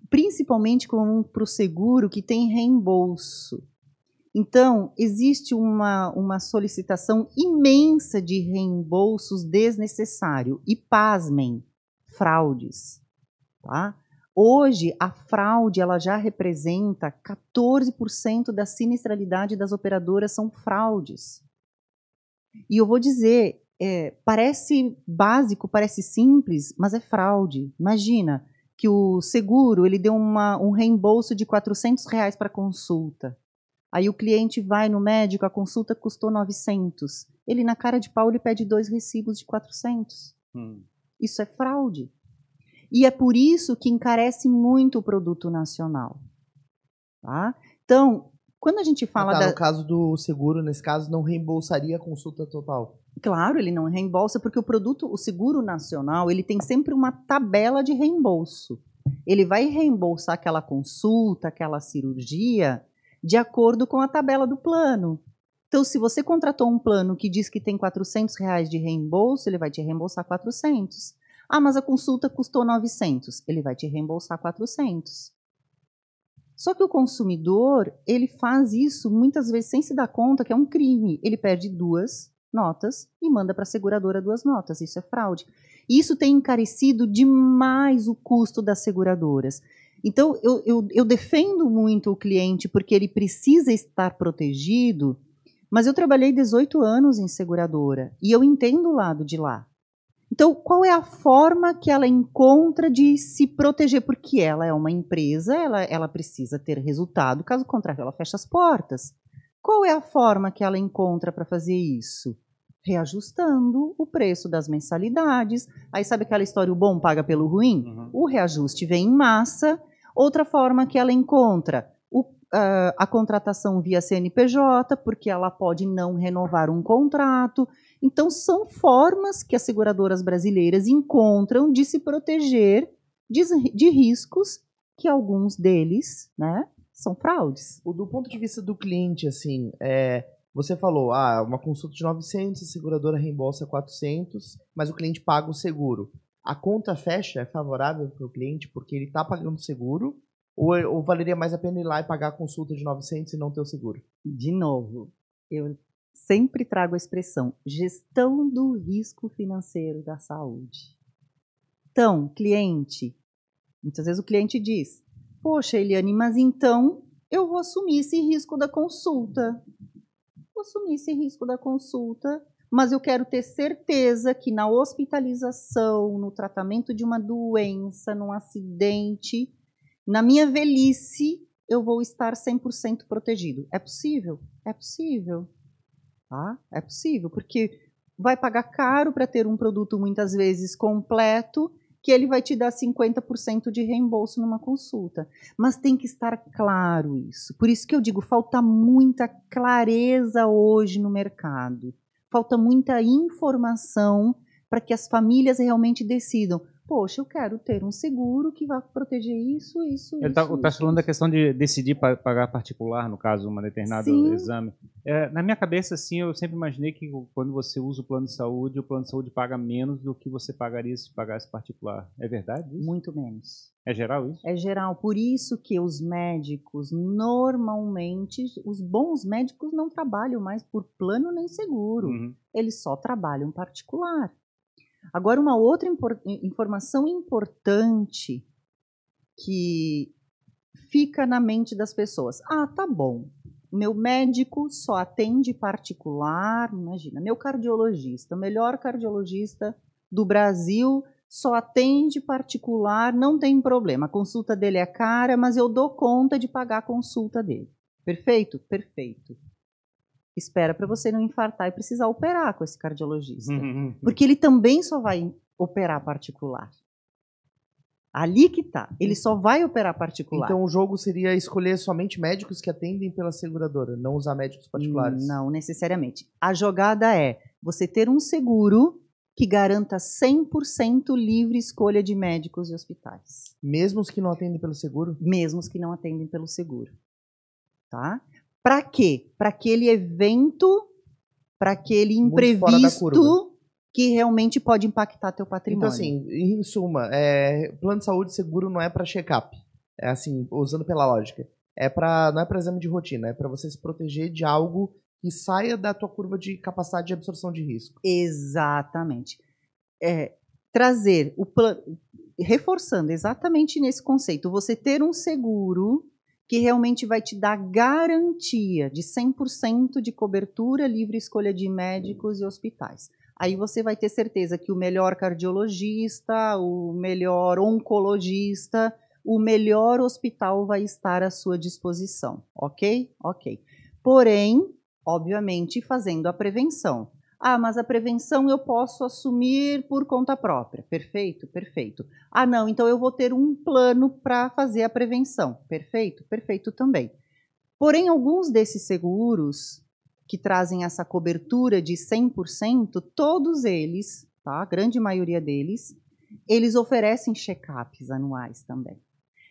Principalmente para o seguro que tem reembolso. Então, existe uma, uma solicitação imensa de reembolsos desnecessário. E pasmem, fraudes. Tá? Hoje, a fraude ela já representa 14% da sinistralidade das operadoras são fraudes. E eu vou dizer, é, parece básico, parece simples, mas é fraude. Imagina que o seguro ele deu uma, um reembolso de 400 reais para consulta. Aí o cliente vai no médico, a consulta custou 900. Ele, na cara de pau, ele pede dois recibos de 400. Hum. Isso é fraude. E é por isso que encarece muito o produto nacional. Tá? Então, quando a gente fala Ah, tá, da, No caso do seguro, nesse caso, não reembolsaria a consulta total. Claro, ele não reembolsa porque o produto, o seguro nacional, ele tem sempre uma tabela de reembolso. Ele vai reembolsar aquela consulta, aquela cirurgia, de acordo com a tabela do plano. Então, se você contratou um plano que diz que tem 400 reais de reembolso, ele vai te reembolsar 400. Ah, mas a consulta custou 900. Ele vai te reembolsar 400. Só que o consumidor, ele faz isso muitas vezes sem se dar conta que é um crime. Ele perde duas notas e manda para a seguradora duas notas. Isso é fraude. Isso tem encarecido demais o custo das seguradoras. Então, eu, eu, eu defendo muito o cliente porque ele precisa estar protegido, mas eu trabalhei 18 anos em seguradora e eu entendo o lado de lá. Então, qual é a forma que ela encontra de se proteger? Porque ela é uma empresa, ela, ela precisa ter resultado, caso contrário, ela fecha as portas. Qual é a forma que ela encontra para fazer isso? Reajustando o preço das mensalidades. Aí sabe aquela história, o bom paga pelo ruim? Uhum. O reajuste vem em massa. Outra forma que ela encontra, o, ah, a contratação via CNPJ, porque ela pode não renovar um contrato. Então, são formas que as seguradoras brasileiras encontram de se proteger de, de riscos que alguns deles né, são fraudes. Do ponto de vista do cliente, assim, é, você falou, ah, uma consulta de 900, a seguradora reembolsa 400, mas o cliente paga o seguro. A conta fecha é favorável para o cliente porque ele está pagando seguro? Ou, ou valeria mais a pena ir lá e pagar a consulta de 900 e não ter o seguro? De novo, eu sempre trago a expressão gestão do risco financeiro da saúde. Então, cliente, muitas vezes o cliente diz: Poxa, Eliane, mas então eu vou assumir esse risco da consulta. Vou assumir esse risco da consulta, mas eu quero ter certeza que na hospitalização, no tratamento de uma doença, num acidente, na minha velhice, eu vou estar 100% protegido. É possível? É possível. Tá? É possível, porque vai pagar caro para ter um produto muitas vezes completo, que ele vai te dar 50% de reembolso numa consulta. Mas tem que estar claro isso. Por isso que eu digo, falta muita clareza hoje no mercado. Falta muita informação para que as famílias realmente decidam. Poxa, eu quero ter um seguro que vai proteger isso, isso, Ele isso. está isso, falando da questão de decidir pa- pagar particular, no caso, um determinado Sim. exame. É, na minha cabeça, assim, eu sempre imaginei que quando você usa o plano de saúde, o plano de saúde paga menos do que você pagaria se pagasse particular. É verdade isso? Muito menos. É geral isso? É geral, por isso que os médicos, normalmente, os bons médicos não trabalham mais por plano nem seguro, Uhum. eles só trabalham particular. Agora, uma outra impor- informação importante que fica na mente das pessoas: ah, tá bom, meu médico só atende particular, imagina, meu cardiologista, o melhor cardiologista do Brasil só atende particular, não tem problema. A consulta dele é cara, mas eu dou conta de pagar a consulta dele. Perfeito? Perfeito. Espera para você não infartar e precisar operar com esse cardiologista. Uhum. Porque ele também só vai operar particular. Ali que tá. Ele só vai operar particular. Então o jogo seria escolher somente médicos que atendem pela seguradora, não usar médicos particulares. Não necessariamente. A jogada é você ter um seguro que garanta 100% livre escolha de médicos e hospitais. Mesmo os que não atendem pelo seguro? mesmo os que não atendem pelo seguro. Tá? Para quê? Para aquele evento, para aquele imprevisto que realmente pode impactar teu patrimônio. Então, assim, em suma, é, plano de saúde seguro não é para check-up. É assim, usando pela lógica. É pra, não é para exame de rotina, é para você se proteger de algo que saia da tua curva de capacidade de absorção de risco. Exatamente. É, trazer o plano, reforçando exatamente nesse conceito, você ter um seguro que realmente vai te dar garantia de 100% de cobertura, livre escolha de médicos e hospitais. Aí você vai ter certeza que o melhor cardiologista, o melhor oncologista, o melhor hospital vai estar à sua disposição, ok? Ok. Porém, obviamente, fazendo a prevenção. Ah, mas a prevenção eu posso assumir por conta própria. Perfeito, perfeito. Ah, não, então eu vou ter um plano para fazer a prevenção. Perfeito, perfeito também. Porém, alguns desses seguros que trazem essa cobertura de 100%, todos eles, tá? A grande maioria deles, eles oferecem check-ups anuais também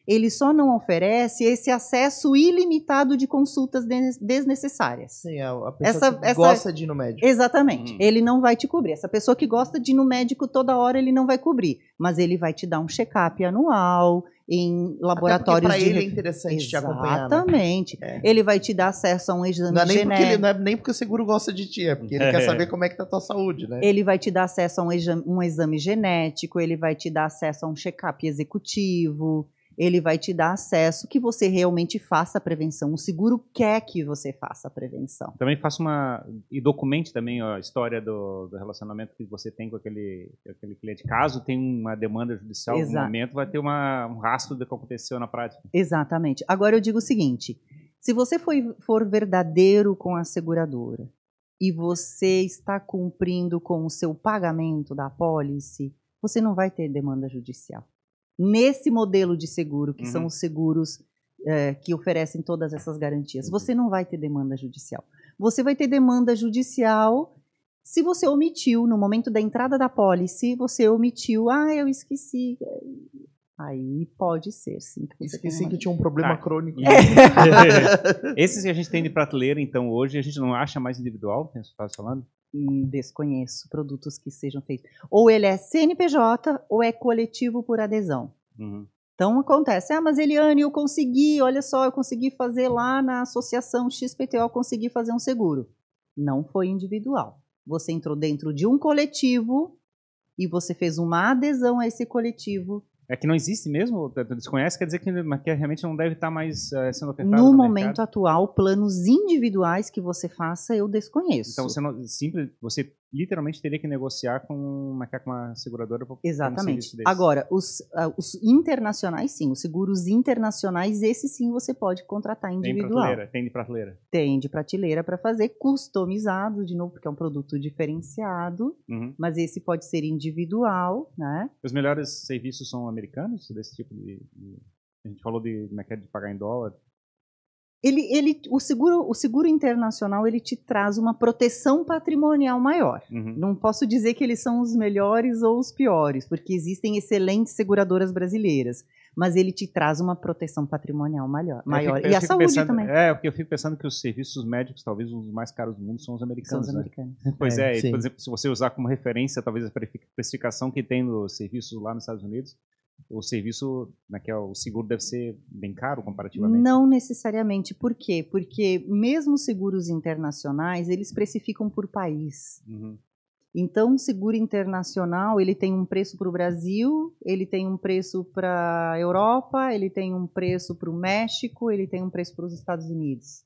ele só não oferece esse acesso ilimitado de consultas desnecessárias. Sim, é a pessoa essa, que essa, gosta de ir no médico. Exatamente. Hum. Ele não vai te cobrir. Essa pessoa que gosta de ir no médico toda hora, ele não vai cobrir. Mas ele vai te dar um check-up anual em laboratórios Até de... ele é interessante te acompanhar. Né? Exatamente. Né? É. Ele vai te dar acesso a um exame não é nem genético. Porque ele, não é nem porque o seguro gosta de ti, é porque ele é. quer saber como é que tá a tua saúde, né? Ele vai te dar acesso a um exame, um exame genético, ele vai te dar acesso a um check-up executivo, ele vai te dar acesso que você realmente faça a prevenção. O seguro quer que você faça a prevenção. Também faça uma. e documente também a história do, do relacionamento que você tem com aquele, aquele cliente. Caso tenha uma demanda judicial em algum momento, vai ter uma, um rastro do que aconteceu na prática. Exatamente. Agora eu digo o seguinte: se você for, for verdadeiro com a seguradora e você está cumprindo com o seu pagamento da pólice, você não vai ter demanda judicial nesse modelo de seguro, que uhum. são os seguros é, que oferecem todas essas garantias. Você não vai ter demanda judicial. Você vai ter demanda judicial se você omitiu, no momento da entrada da pólice, você omitiu, ah, eu esqueci. Aí pode ser, sim. Que esqueci que tinha um problema tá. crônico. Esses que a gente tem de prateleira, então, hoje, a gente não acha mais individual, que você estava falando? Hum, desconheço produtos que sejam feitos. Ou ele é CNPJ ou é coletivo por adesão. Uhum. Então acontece, ah, mas Eliane, eu consegui, olha só, eu consegui fazer lá na associação XPTO, eu consegui fazer um seguro. Não foi individual. Você entrou dentro de um coletivo e você fez uma adesão a esse coletivo é que não existe mesmo? Desconhece, quer dizer que, que realmente não deve estar mais uh, sendo ofertado No, no momento mercado? atual, planos individuais que você faça, eu desconheço. Então você não, simples, você literalmente teria que negociar com uma, com uma seguradora para Exatamente. Um Agora, os, uh, os internacionais, sim, os seguros internacionais, esse sim você pode contratar individual. Tem prateleira, tem de prateleira. Tem de prateleira para fazer, customizado, de novo, porque é um produto diferenciado, uhum. mas esse pode ser individual, né? Os melhores serviços são americanos, desse tipo de... de... A gente falou de, é é, de pagar em dólar, ele, ele, o, seguro, o seguro internacional ele te traz uma proteção patrimonial maior. Uhum. Não posso dizer que eles são os melhores ou os piores, porque existem excelentes seguradoras brasileiras, mas ele te traz uma proteção patrimonial maior. maior. Fico, e a saúde pensando, também. É, porque eu fico pensando que os serviços médicos, talvez os mais caros do mundo, são os americanos. São os americanos. Né? Pois é, é por exemplo, se você usar como referência, talvez a precificação que tem nos serviços lá nos Estados Unidos, o serviço, né, que é o seguro deve ser bem caro comparativamente? Não necessariamente. Por quê? Porque mesmo seguros internacionais, eles precificam por país. Uhum. Então, o seguro internacional, ele tem um preço para o Brasil, ele tem um preço para a Europa, ele tem um preço para o México, ele tem um preço para os Estados Unidos.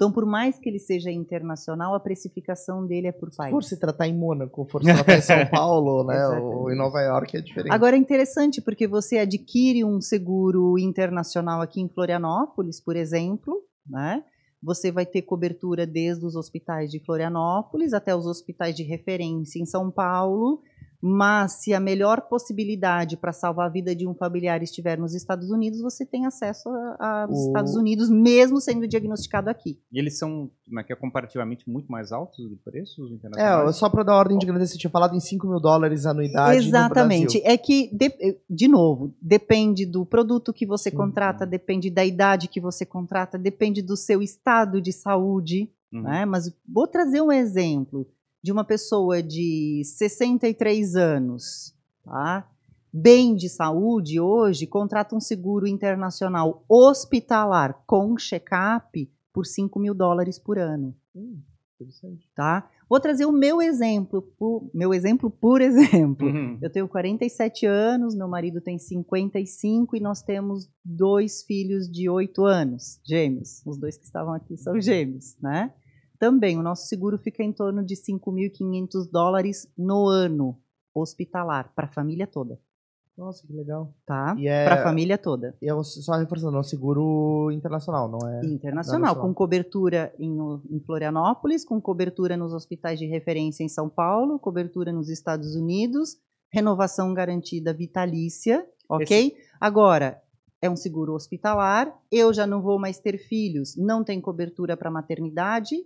Então, por mais que ele seja internacional, a precificação dele é por país. Por se tratar em Mônaco, por se tratar em São Paulo, né, ou em Nova York, é diferente. Agora, é interessante porque você adquire um seguro internacional aqui em Florianópolis, por exemplo, né? Você vai ter cobertura desde os hospitais de Florianópolis até os hospitais de referência em São Paulo mas se a melhor possibilidade para salvar a vida de um familiar estiver nos Estados Unidos, você tem acesso aos o... Estados Unidos, mesmo sendo diagnosticado aqui. E eles são é, comparativamente muito mais altos de preços internacionais? É, só para dar ordem de grandeza, você tinha falado em 5 mil dólares a anuidade Exatamente. É que, de, de, novo, depende do produto que você contrata, uhum. depende da idade que você contrata, depende do seu estado de saúde. Uhum. Né? Mas vou trazer um exemplo de uma pessoa de 63 anos, tá? bem de saúde hoje, contrata um seguro internacional hospitalar com check-up por 5 mil dólares por ano. Hum, tá? Vou trazer o meu exemplo, por, meu exemplo por exemplo. Uhum. Eu tenho 47 anos, meu marido tem 55 e nós temos dois filhos de 8 anos, gêmeos. Os dois que estavam aqui são gêmeos, né? Também, o nosso seguro fica em torno de 5.500 dólares no ano hospitalar, para a família toda. Nossa, que legal. tá? É, Para a família toda. e é um- só reforçando, é um seguro internacional, não é? Internacional, nacional. com cobertura em, em Florianópolis, com cobertura nos hospitais de referência em São Paulo, cobertura nos Estados Unidos, renovação garantida vitalícia, ok? Agora, é um seguro hospitalar, eu já não vou mais ter filhos, não tem cobertura para maternidade.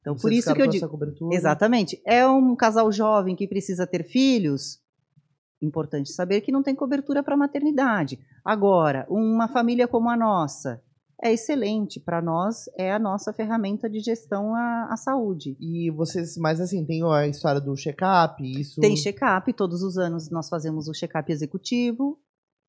Então, por Vocês isso ficaram que eu digo. cobertura? Exatamente. É um casal jovem que precisa ter filhos. Importante saber que não tem cobertura para maternidade. Agora, uma família como a nossa é excelente. Para nós, é a nossa ferramenta de gestão à, à saúde. E vocês, mas assim, tem a história do check-up, isso... Tem check-up, todos os anos nós fazemos o check-up executivo.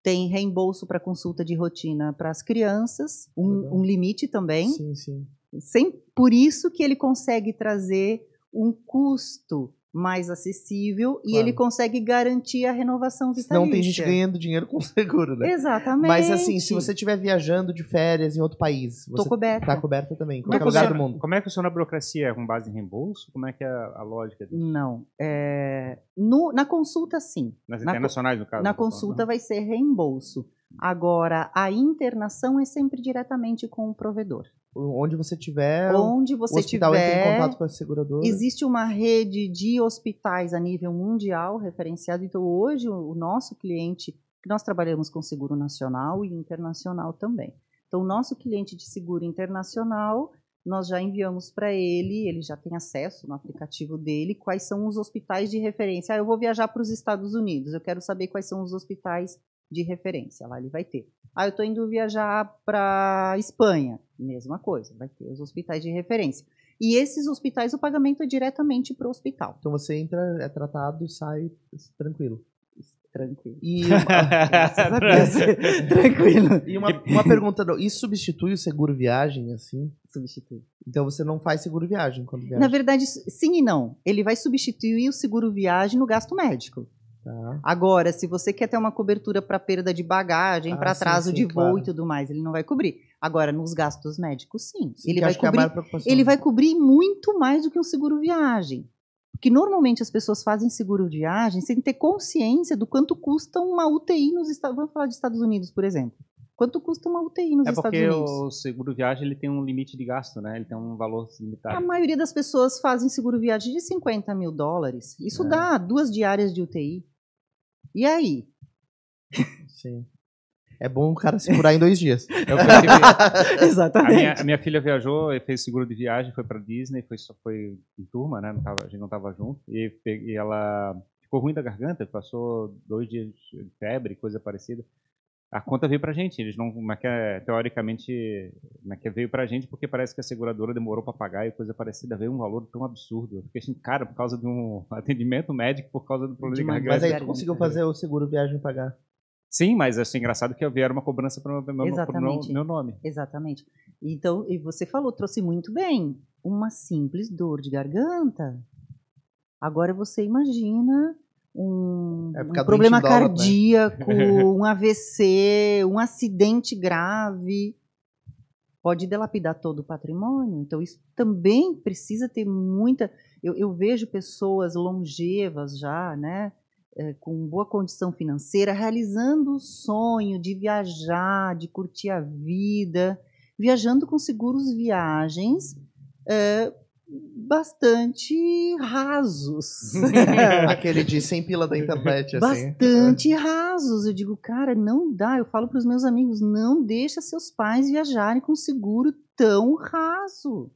Tem reembolso para consulta de rotina para as crianças, um, um limite também. Sim, sim. Sem, por isso que ele consegue trazer um custo mais acessível e Claro. ele consegue garantir a renovação vitalícia. Não tem gente ganhando dinheiro com seguro, né? Exatamente. Mas assim, se você estiver viajando de férias em outro país, Tô você coberta. tá coberta também, em Como é, qualquer que lugar funciona, do mundo. como é que funciona a burocracia? É com base em reembolso? Como é que é a, lógica disso? Não. é, no- na consulta, sim. Nas Na internacionais, no caso? Na tô falando, consulta né? vai ser reembolso. Agora, a internação é sempre diretamente com o provedor. Onde você tiver, Onde É, o você hospital entra em tiver, contato com a seguradora. Existe uma rede de hospitais a nível mundial referenciado. Então, hoje, o o nosso cliente, que nós trabalhamos com seguro nacional e internacional também. Então, o nosso cliente de seguro internacional, nós já enviamos para ele, ele já tem acesso no aplicativo dele, quais são os hospitais de referência. Ah, eu vou viajar para os Estados Unidos, eu quero saber quais são os hospitais de referência. Lá ele vai ter. Ah, eu estou indo viajar para Espanha. Mesma coisa, vai ter os hospitais de referência. E esses hospitais, o pagamento é diretamente para o hospital. Então você entra, é tratado e sai tranquilo. Tranquilo. E Graças a Deus. Tranquilo. E uma, uma pergunta, isso substitui o seguro viagem, assim? Substitui. Então você não faz seguro viagem quando viaja? Na verdade, sim e não. Ele vai substituir o seguro viagem no gasto médico. Tá. Agora, se você quer ter uma cobertura para perda de bagagem, Ah, para sim, atraso sim, de voo claro. e tudo mais, ele não vai cobrir. Agora, nos gastos médicos, sim. Sim, ele vai é a cobrir ele vai cobrir muito mais do que um seguro viagem. Porque normalmente as pessoas fazem seguro viagem sem ter consciência do quanto custa uma UTI nos Estados Vamos falar de Estados Unidos, por exemplo. Quanto custa uma UTI nos É Estados porque Unidos? o seguro viagem ele tem um limite de gasto, né? Ele tem um valor A limitado. maioria das pessoas fazem seguro viagem de 50 mil dólares. Isso É. dá duas diárias de UTI. E aí? Sim. É bom o cara se curar em dois dias. Eu percebi- a, Exatamente. minha, a minha filha viajou e fez seguro de viagem, foi pra Disney, foi, só foi em turma, né? Não tava, a gente não tava junto. E, e ela ficou ruim da garganta, passou dois dias de febre, coisa parecida. A conta veio pra gente, eles não, como é que é, teoricamente, como é que é, veio pra gente porque parece que a seguradora demorou pra pagar e coisa parecida, veio um valor tão absurdo. Eu fiquei assim, cara, por causa de um atendimento médico, por causa do problema de. Mas aí tu conseguiu fazer o seguro viagem pagar. Sim, mas achei engraçado que vieram uma cobrança para o meu, meu nome. Exatamente. Então, e você falou, trouxe muito bem. Uma simples dor de garganta. Agora você imagina um, É um ficar doente problema né? cardíaco, um AVC, um acidente grave. Pode delapidar todo o patrimônio. Então, isso também precisa ter muita. Eu, eu vejo pessoas longevas já, né? eh, com boa condição financeira, realizando o sonho de viajar, de curtir a vida, viajando com seguros viagens eh, bastante rasos. Aquele de 100 pila da internet, assim. Bastante rasos. Eu digo, cara, não dá. Eu falo para os meus amigos, não deixa seus pais viajarem com seguro tão raso.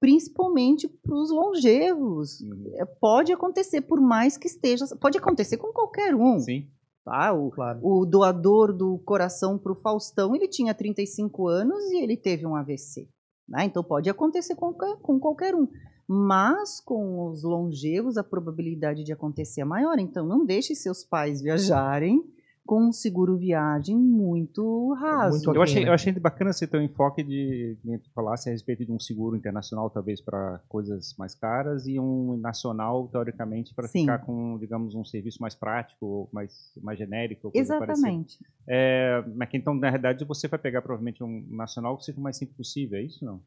Principalmente para os longevos. É, Pode acontecer, por mais que esteja. Pode acontecer com qualquer um. Sim. Tá? O, Claro. o doador do coração para o Faustão, ele tinha 35 anos e ele teve um AVC. Né? Então pode acontecer com, qualquer- com qualquer um. Mas com os longevos, a probabilidade de acontecer é maior. Então não deixe seus pais viajarem com um seguro viagem muito raso. Muito Eu achei, né? eu achei bacana esse teu enfoque de, de tu falasse a respeito de um seguro internacional, talvez para coisas mais caras, e um nacional, teoricamente, para ficar com, digamos, um serviço mais prático, mais, mais genérico. Exatamente. É, mas que então, na realidade, você vai pegar provavelmente um nacional que seja o mais simples possível, é isso não?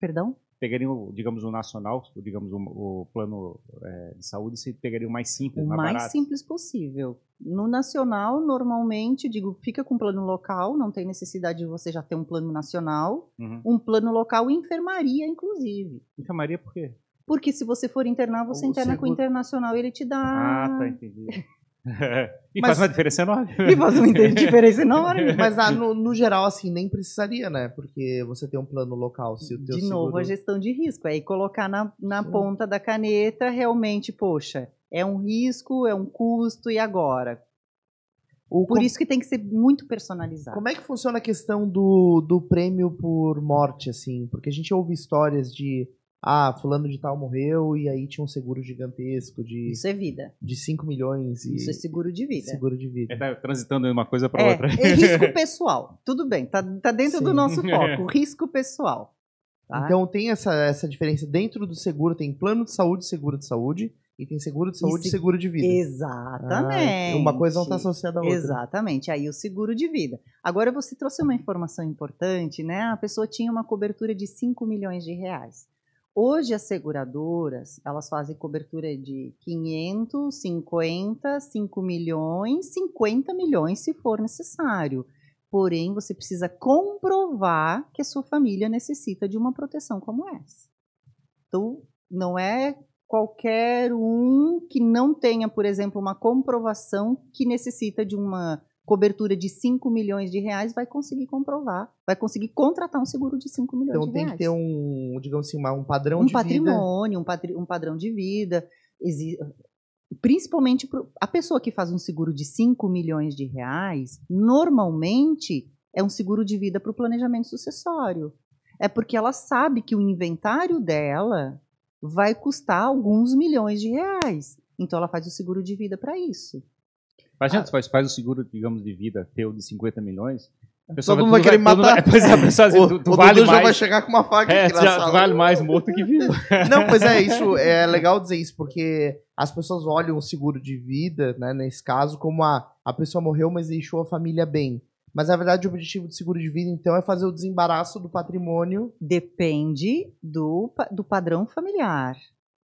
Perdão? Pegariam, digamos, o nacional, digamos, o, o plano é, de saúde, se pegariam mais simples, o mais, mais barato. simples possível. No nacional, normalmente, digo, fica com plano local, não tem necessidade de você já ter um plano nacional. Uhum. Um plano local e enfermaria, inclusive. Enfermaria por quê? Porque se você for internar, você O interna com o seguro- internacional, ele te dá. Ah, tá, entendi. e Mas- faz uma diferença enorme. E faz uma diferença enorme. Mas ah, no, no geral, assim, nem precisaria, né? Porque você tem um plano local. Se o teu De novo, seguro... a gestão de risco. Aí colocar na, na Sim. ponta da caneta, realmente, poxa, é um risco, é um custo, e agora? O Por com- isso que tem que ser muito personalizado. Como é que funciona a questão do, do prêmio por morte, assim? Porque a gente ouve histórias de. Ah, fulano de tal morreu e aí tinha um seguro gigantesco de, Isso é vida. de 5 milhões e Isso é seguro de vida. seguro de vida. É, tá transitando de uma coisa para É, outra. é risco pessoal. Tudo bem, tá, tá dentro do Sim. nosso foco. Risco pessoal. tá? Então tem essa, essa diferença dentro do seguro, tem plano de saúde, seguro de saúde, e tem seguro de saúde e se- seguro de vida. Exatamente. Ah, uma coisa não está associada à outra. Exatamente. Aí o seguro de vida. Agora você trouxe uma informação importante, né? A pessoa tinha uma cobertura de 5 milhões de reais. Hoje as seguradoras, elas fazem cobertura de 500, 50, 5 milhões, 50 milhões se for necessário. Porém, você precisa comprovar que a sua família necessita de uma proteção como essa. Então, não é qualquer um que não tenha, por exemplo, uma comprovação que necessita de uma cobertura de 5 milhões de reais vai conseguir comprovar, vai conseguir contratar um seguro de 5 milhões Então de tem reais. que ter um, digamos assim, um padrão um de vida. patrimônio, um, patri- um padrão de vida. Principalmente a pessoa que faz um seguro de 5 milhões de reais, normalmente é um seguro de vida para o planejamento sucessório. É porque ela sabe que o inventário dela vai custar alguns milhões de reais. Então ela faz o seguro de vida para isso. Mas gente, faz, faz o seguro, digamos, de vida teu de 50 milhões. a pessoa Todo mundo vai querer todo matar. vai- Pois é, a pessoa assim, O, tu, tu o vale vai chegar com uma faca É, aqui tu na já sala. vale mais morto que vivo. Não, pois é, isso é legal dizer isso, porque as pessoas olham o seguro de vida, né, nesse caso, como a, a pessoa morreu, mas deixou a família bem. Mas na verdade o objetivo do seguro de vida, então, é fazer o desembaraço do patrimônio. Depende do, do padrão familiar.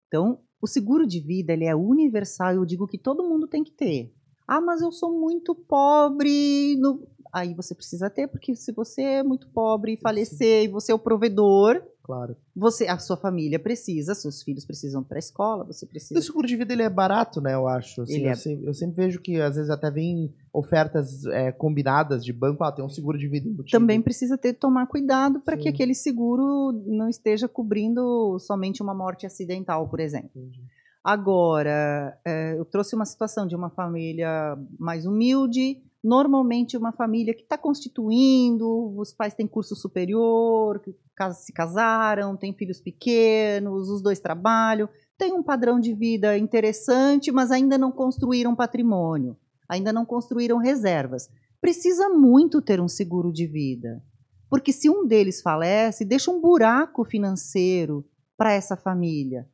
Então, o seguro de vida ele é universal. Eu digo que todo mundo tem que ter. Ah, mas eu sou muito pobre. no- Aí você precisa ter, porque se você é muito pobre e falecer e você é o provedor, Claro. você, a sua família precisa, seus filhos precisam para a escola, você precisa. o seguro de vida ele é barato, né? Eu acho. Assim, eu, é- sempre, eu sempre vejo que às vezes até vem ofertas é, combinadas de banco. Ah, tem um seguro de vida embutido. Também precisa ter tomar cuidado para que Sim. aquele seguro não esteja cobrindo somente uma morte acidental, por exemplo. Entendi. Agora, é, eu trouxe uma situação de uma família mais humilde, normalmente uma família que está constituindo, os pais têm curso superior, se casaram, têm filhos pequenos, os dois trabalham, tem um padrão de vida interessante, mas ainda não construíram patrimônio, ainda não construíram reservas. Precisa muito ter um seguro de vida, porque se um deles falece, deixa um buraco financeiro para essa família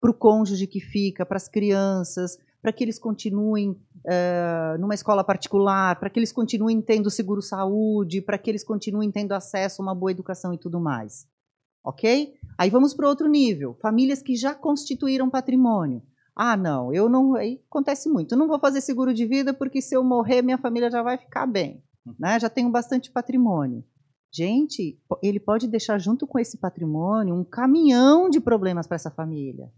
para o cônjuge que fica, para as crianças, para que eles continuem eh, numa escola particular, para que eles continuem tendo seguro saúde, para que eles continuem tendo acesso a uma boa educação e tudo mais. Ok? Aí vamos para outro nível. Famílias que já constituíram patrimônio. Ah, não, eu não. Aí acontece muito. Eu não vou fazer seguro de vida porque se eu morrer, minha família já vai ficar bem. Né? Já tenho bastante patrimônio. Gente, ele pode deixar junto com esse patrimônio um caminhão de problemas para essa família.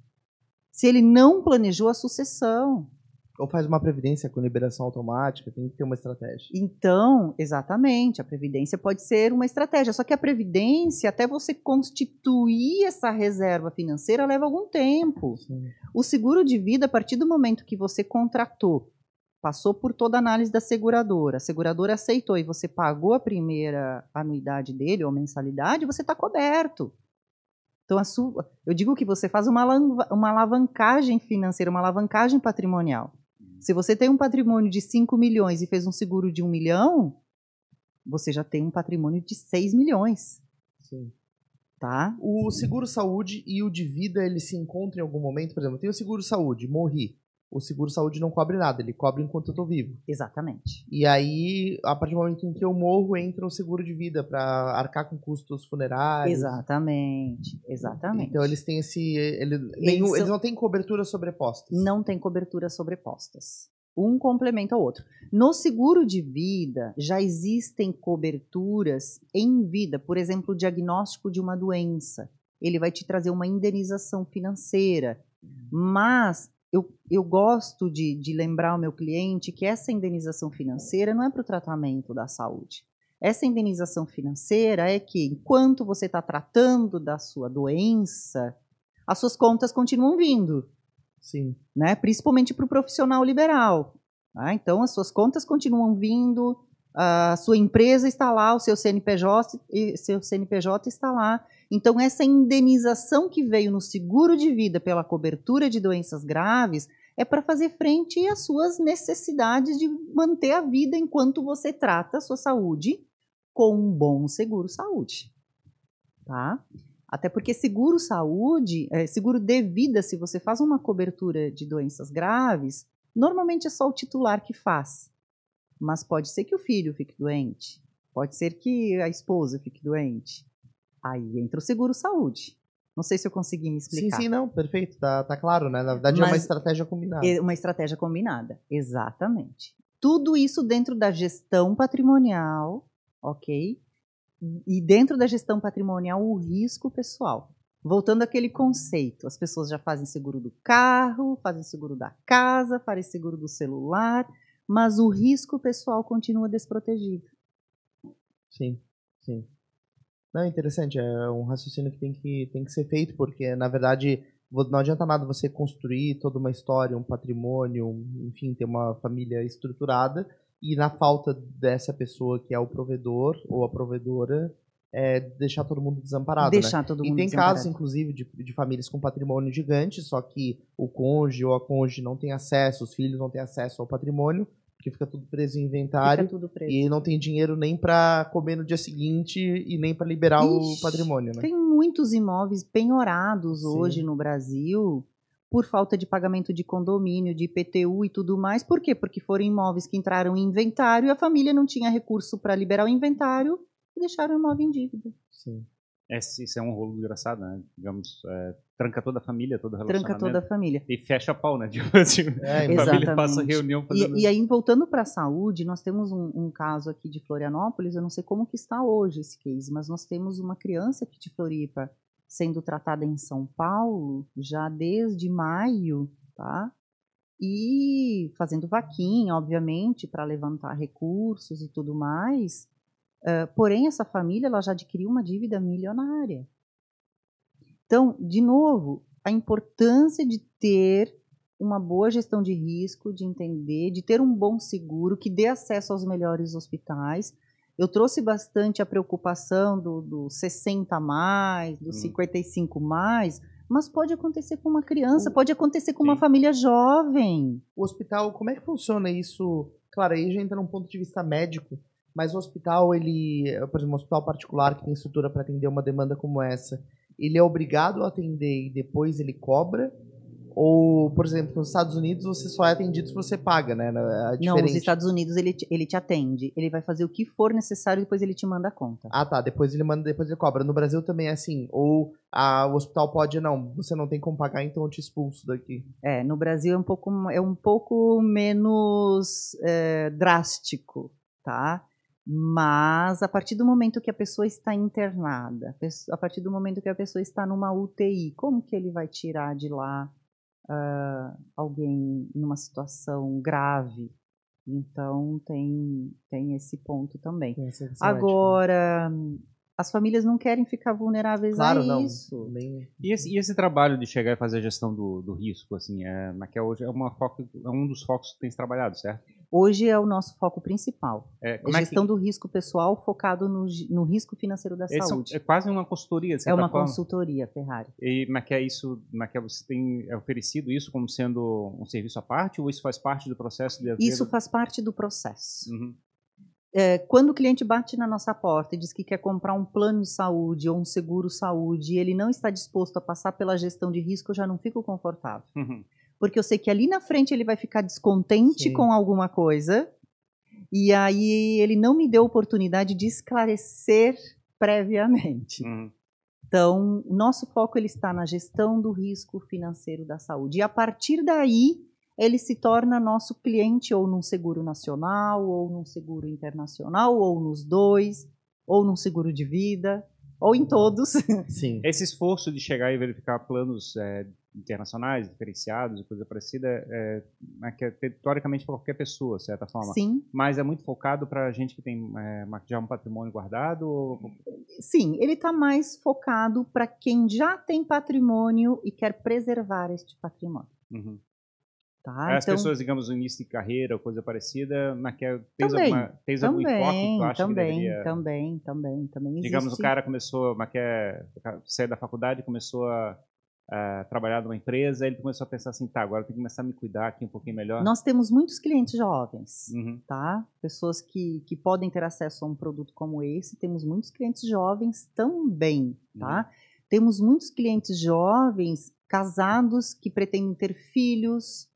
Se ele não planejou a sucessão. Ou faz uma previdência com liberação automática, tem que ter uma estratégia. Então, exatamente, a previdência pode ser uma estratégia. Só que a previdência, até você constituir essa reserva financeira, leva algum tempo. O seguro de vida, a partir do momento que você contratou, passou por toda a análise da seguradora, a seguradora aceitou e você pagou a primeira anuidade dele ou mensalidade, você está coberto. Então, a sua, eu digo que você faz uma, uma alavancagem financeira, uma alavancagem patrimonial. Se você tem um patrimônio de 5 milhões e fez um seguro de 1 milhão, você já tem um patrimônio de 6 milhões, Sim. tá? O seguro saúde e o de vida, eles se encontram em algum momento? Por exemplo, tenho o seguro saúde, morri. O seguro saúde não cobre nada, ele cobre enquanto eu tô vivo. Exatamente. E aí, a partir do momento em que eu morro, entra o seguro de vida para arcar com custos funerários. Exatamente, exatamente. Então eles têm esse. Ele, nenhum, são- eles não têm cobertura sobrepostas. não tem cobertura sobrepostas. Um complementa o outro. No seguro de vida, já existem coberturas em vida, por exemplo, o diagnóstico de uma doença. Ele vai te trazer uma indenização financeira. Mas eu, eu gosto de, de lembrar ao meu cliente que essa indenização financeira não é para o tratamento da saúde. Essa indenização financeira é que, enquanto você está tratando da sua doença, as suas contas continuam vindo Sim. né? principalmente para o profissional liberal. tá? Então, as suas contas continuam vindo, a sua empresa está lá, o seu CNPJ, seu CNPJ está lá. Então, essa indenização que veio no seguro de vida pela cobertura de doenças graves é para fazer frente às suas necessidades de manter a vida enquanto você trata a sua saúde com um bom seguro saúde. Tá? Até porque seguro saúde, eh, seguro de vida, se você faz uma cobertura de doenças graves, normalmente é só o titular que faz. Mas pode ser que o filho fique doente, pode ser que a esposa fique doente. Aí entra o seguro saúde. Não sei se eu consegui me Sim, explicar. sim, não, perfeito. Tá, tá claro, né? Na verdade é uma Mas- estratégia combinada. É uma estratégia combinada, exatamente. Tudo isso dentro da gestão patrimonial, ok? E dentro da gestão patrimonial, o risco pessoal. Voltando àquele conceito, as pessoas já fazem seguro do carro, fazem seguro da casa, fazem seguro do celular, mas o risco pessoal continua desprotegido. Sim, sim. Não, é interessante, é um raciocínio que tem que, tem que ser feito, porque, na verdade, não adianta nada você construir toda uma história, um patrimônio, um- enfim, ter uma família estruturada, e na falta dessa pessoa que é o provedor ou a provedora, é deixar todo mundo desamparado, né? Deixar todo E mundo tem desamparado. casos, inclusive, de, de famílias com patrimônio gigante, só que o cônjuge ou a cônjuge não tem acesso, os filhos não têm acesso ao patrimônio, porque fica tudo preso em inventário. Tudo preso. E não tem dinheiro nem pra comer no dia seguinte e nem pra liberar o Ixi, patrimônio, né? Tem muitos imóveis penhorados Sim. hoje no Brasil por falta de pagamento de condomínio, de IPTU e tudo mais. Por quê? Porque foram imóveis que entraram em inventário e a família não tinha recurso para liberar o inventário e deixaram o imóvel em dívida. Sim. Esse, isso é um rolo engraçado, né? Digamos, é, tranca toda a família, todo relacionamento. Tranca toda a família. E fecha a pau, né? Tipo assim, É, a família passa reunião fazendo... E, e aí, voltando para a saúde, nós temos um, um caso aqui de Florianópolis, eu não sei como que está hoje esse case, mas nós temos uma criança aqui de Floripa sendo tratada em São Paulo já desde maio, tá? E fazendo vaquinha, obviamente, para levantar recursos e tudo mais. Ah, porém, essa família ela já adquiriu uma dívida milionária. Então, de novo, a importância de ter uma boa gestão de risco, de entender, de ter um bom seguro que dê acesso aos melhores hospitais. Eu trouxe bastante a preocupação do, do 60 a mais, do Hum. 55 mais, mas pode acontecer com uma criança, pode acontecer com uma Sim. família jovem. O hospital, como é que funciona isso? Claro, aí já entra num ponto de vista médico, mas o hospital, ele, por exemplo, um hospital particular que tem estrutura para atender uma demanda como essa, ele é obrigado a atender e depois ele cobra? Ou, por exemplo, nos Estados Unidos você só é atendido se você paga, né? É Não, nos Estados Unidos ele te, ele te atende, ele vai fazer o que for necessário e depois ele te manda a conta. Ah, tá. Depois ele manda, depois ele cobra. No Brasil também é assim. Ou ah, o hospital pode, não, você não tem como pagar, então eu te expulso daqui. É, no Brasil é um pouco, é um pouco menos é, drástico, tá? Mas a partir do momento que a pessoa está internada, a partir do momento que a pessoa está numa UTI, como que ele vai tirar de lá ah, alguém numa situação grave? Então tem, tem esse ponto também. Questão ética, né? Agora, as famílias não querem ficar vulneráveis Claro, a não. isso. Nem- E esse, e esse trabalho de chegar e fazer a gestão do, do risco, assim, é, na que é hoje é, uma foco, é um dos focos que tem trabalhado, certo? Hoje é o nosso foco principal. É, É é gestão que, do risco pessoal focado no, no risco financeiro da eles são- saúde. é quase uma consultoria, É uma forma. consultoria, Ferrari. E é que é isso, é que é, você tem é oferecido isso como sendo um serviço à parte ou isso faz parte do processo de Isso faz parte do processo. Uhum. É, quando o cliente bate na nossa porta e diz que quer comprar um plano de saúde ou um seguro saúde e ele não está disposto a passar pela gestão de risco, eu já não fico confortável. Uhum. Porque eu sei que ali na frente ele vai ficar descontente Sim. com alguma coisa, e aí ele não me deu oportunidade de esclarecer previamente. Uhum. Então, o nosso foco ele está na gestão do risco financeiro da saúde. E a partir daí, ele se torna nosso cliente ou num seguro nacional, ou num seguro internacional, ou nos dois, ou num seguro de vida, ou em todos. Sim. Esse esforço de chegar e verificar planos é, internacionais, diferenciados e coisa parecida, é, é que é teoricamente para qualquer pessoa, de certa forma. Sim, Mas é muito focado para gente que tem é, já um patrimônio guardado? Ou... sim, ele está mais focado para quem já tem patrimônio e quer preservar este patrimônio. Uhum. Tá? As pessoas, digamos, no início de carreira ou coisa parecida, naquela, tens, Também, alguma, tens algum enfoque que tu Também, acha que também, deveria... também, também, também. Digamos, o cara começou, mas quer sair da faculdade, começou a, a trabalhar numa empresa, ele começou a pensar assim, tá, agora eu tenho que começar a me cuidar aqui um pouquinho melhor. Nós temos muitos clientes jovens. Uhum. tá? Pessoas que, que podem ter acesso a um produto como esse. Temos muitos clientes jovens também, tá? Temos muitos clientes jovens casados que pretendem ter filhos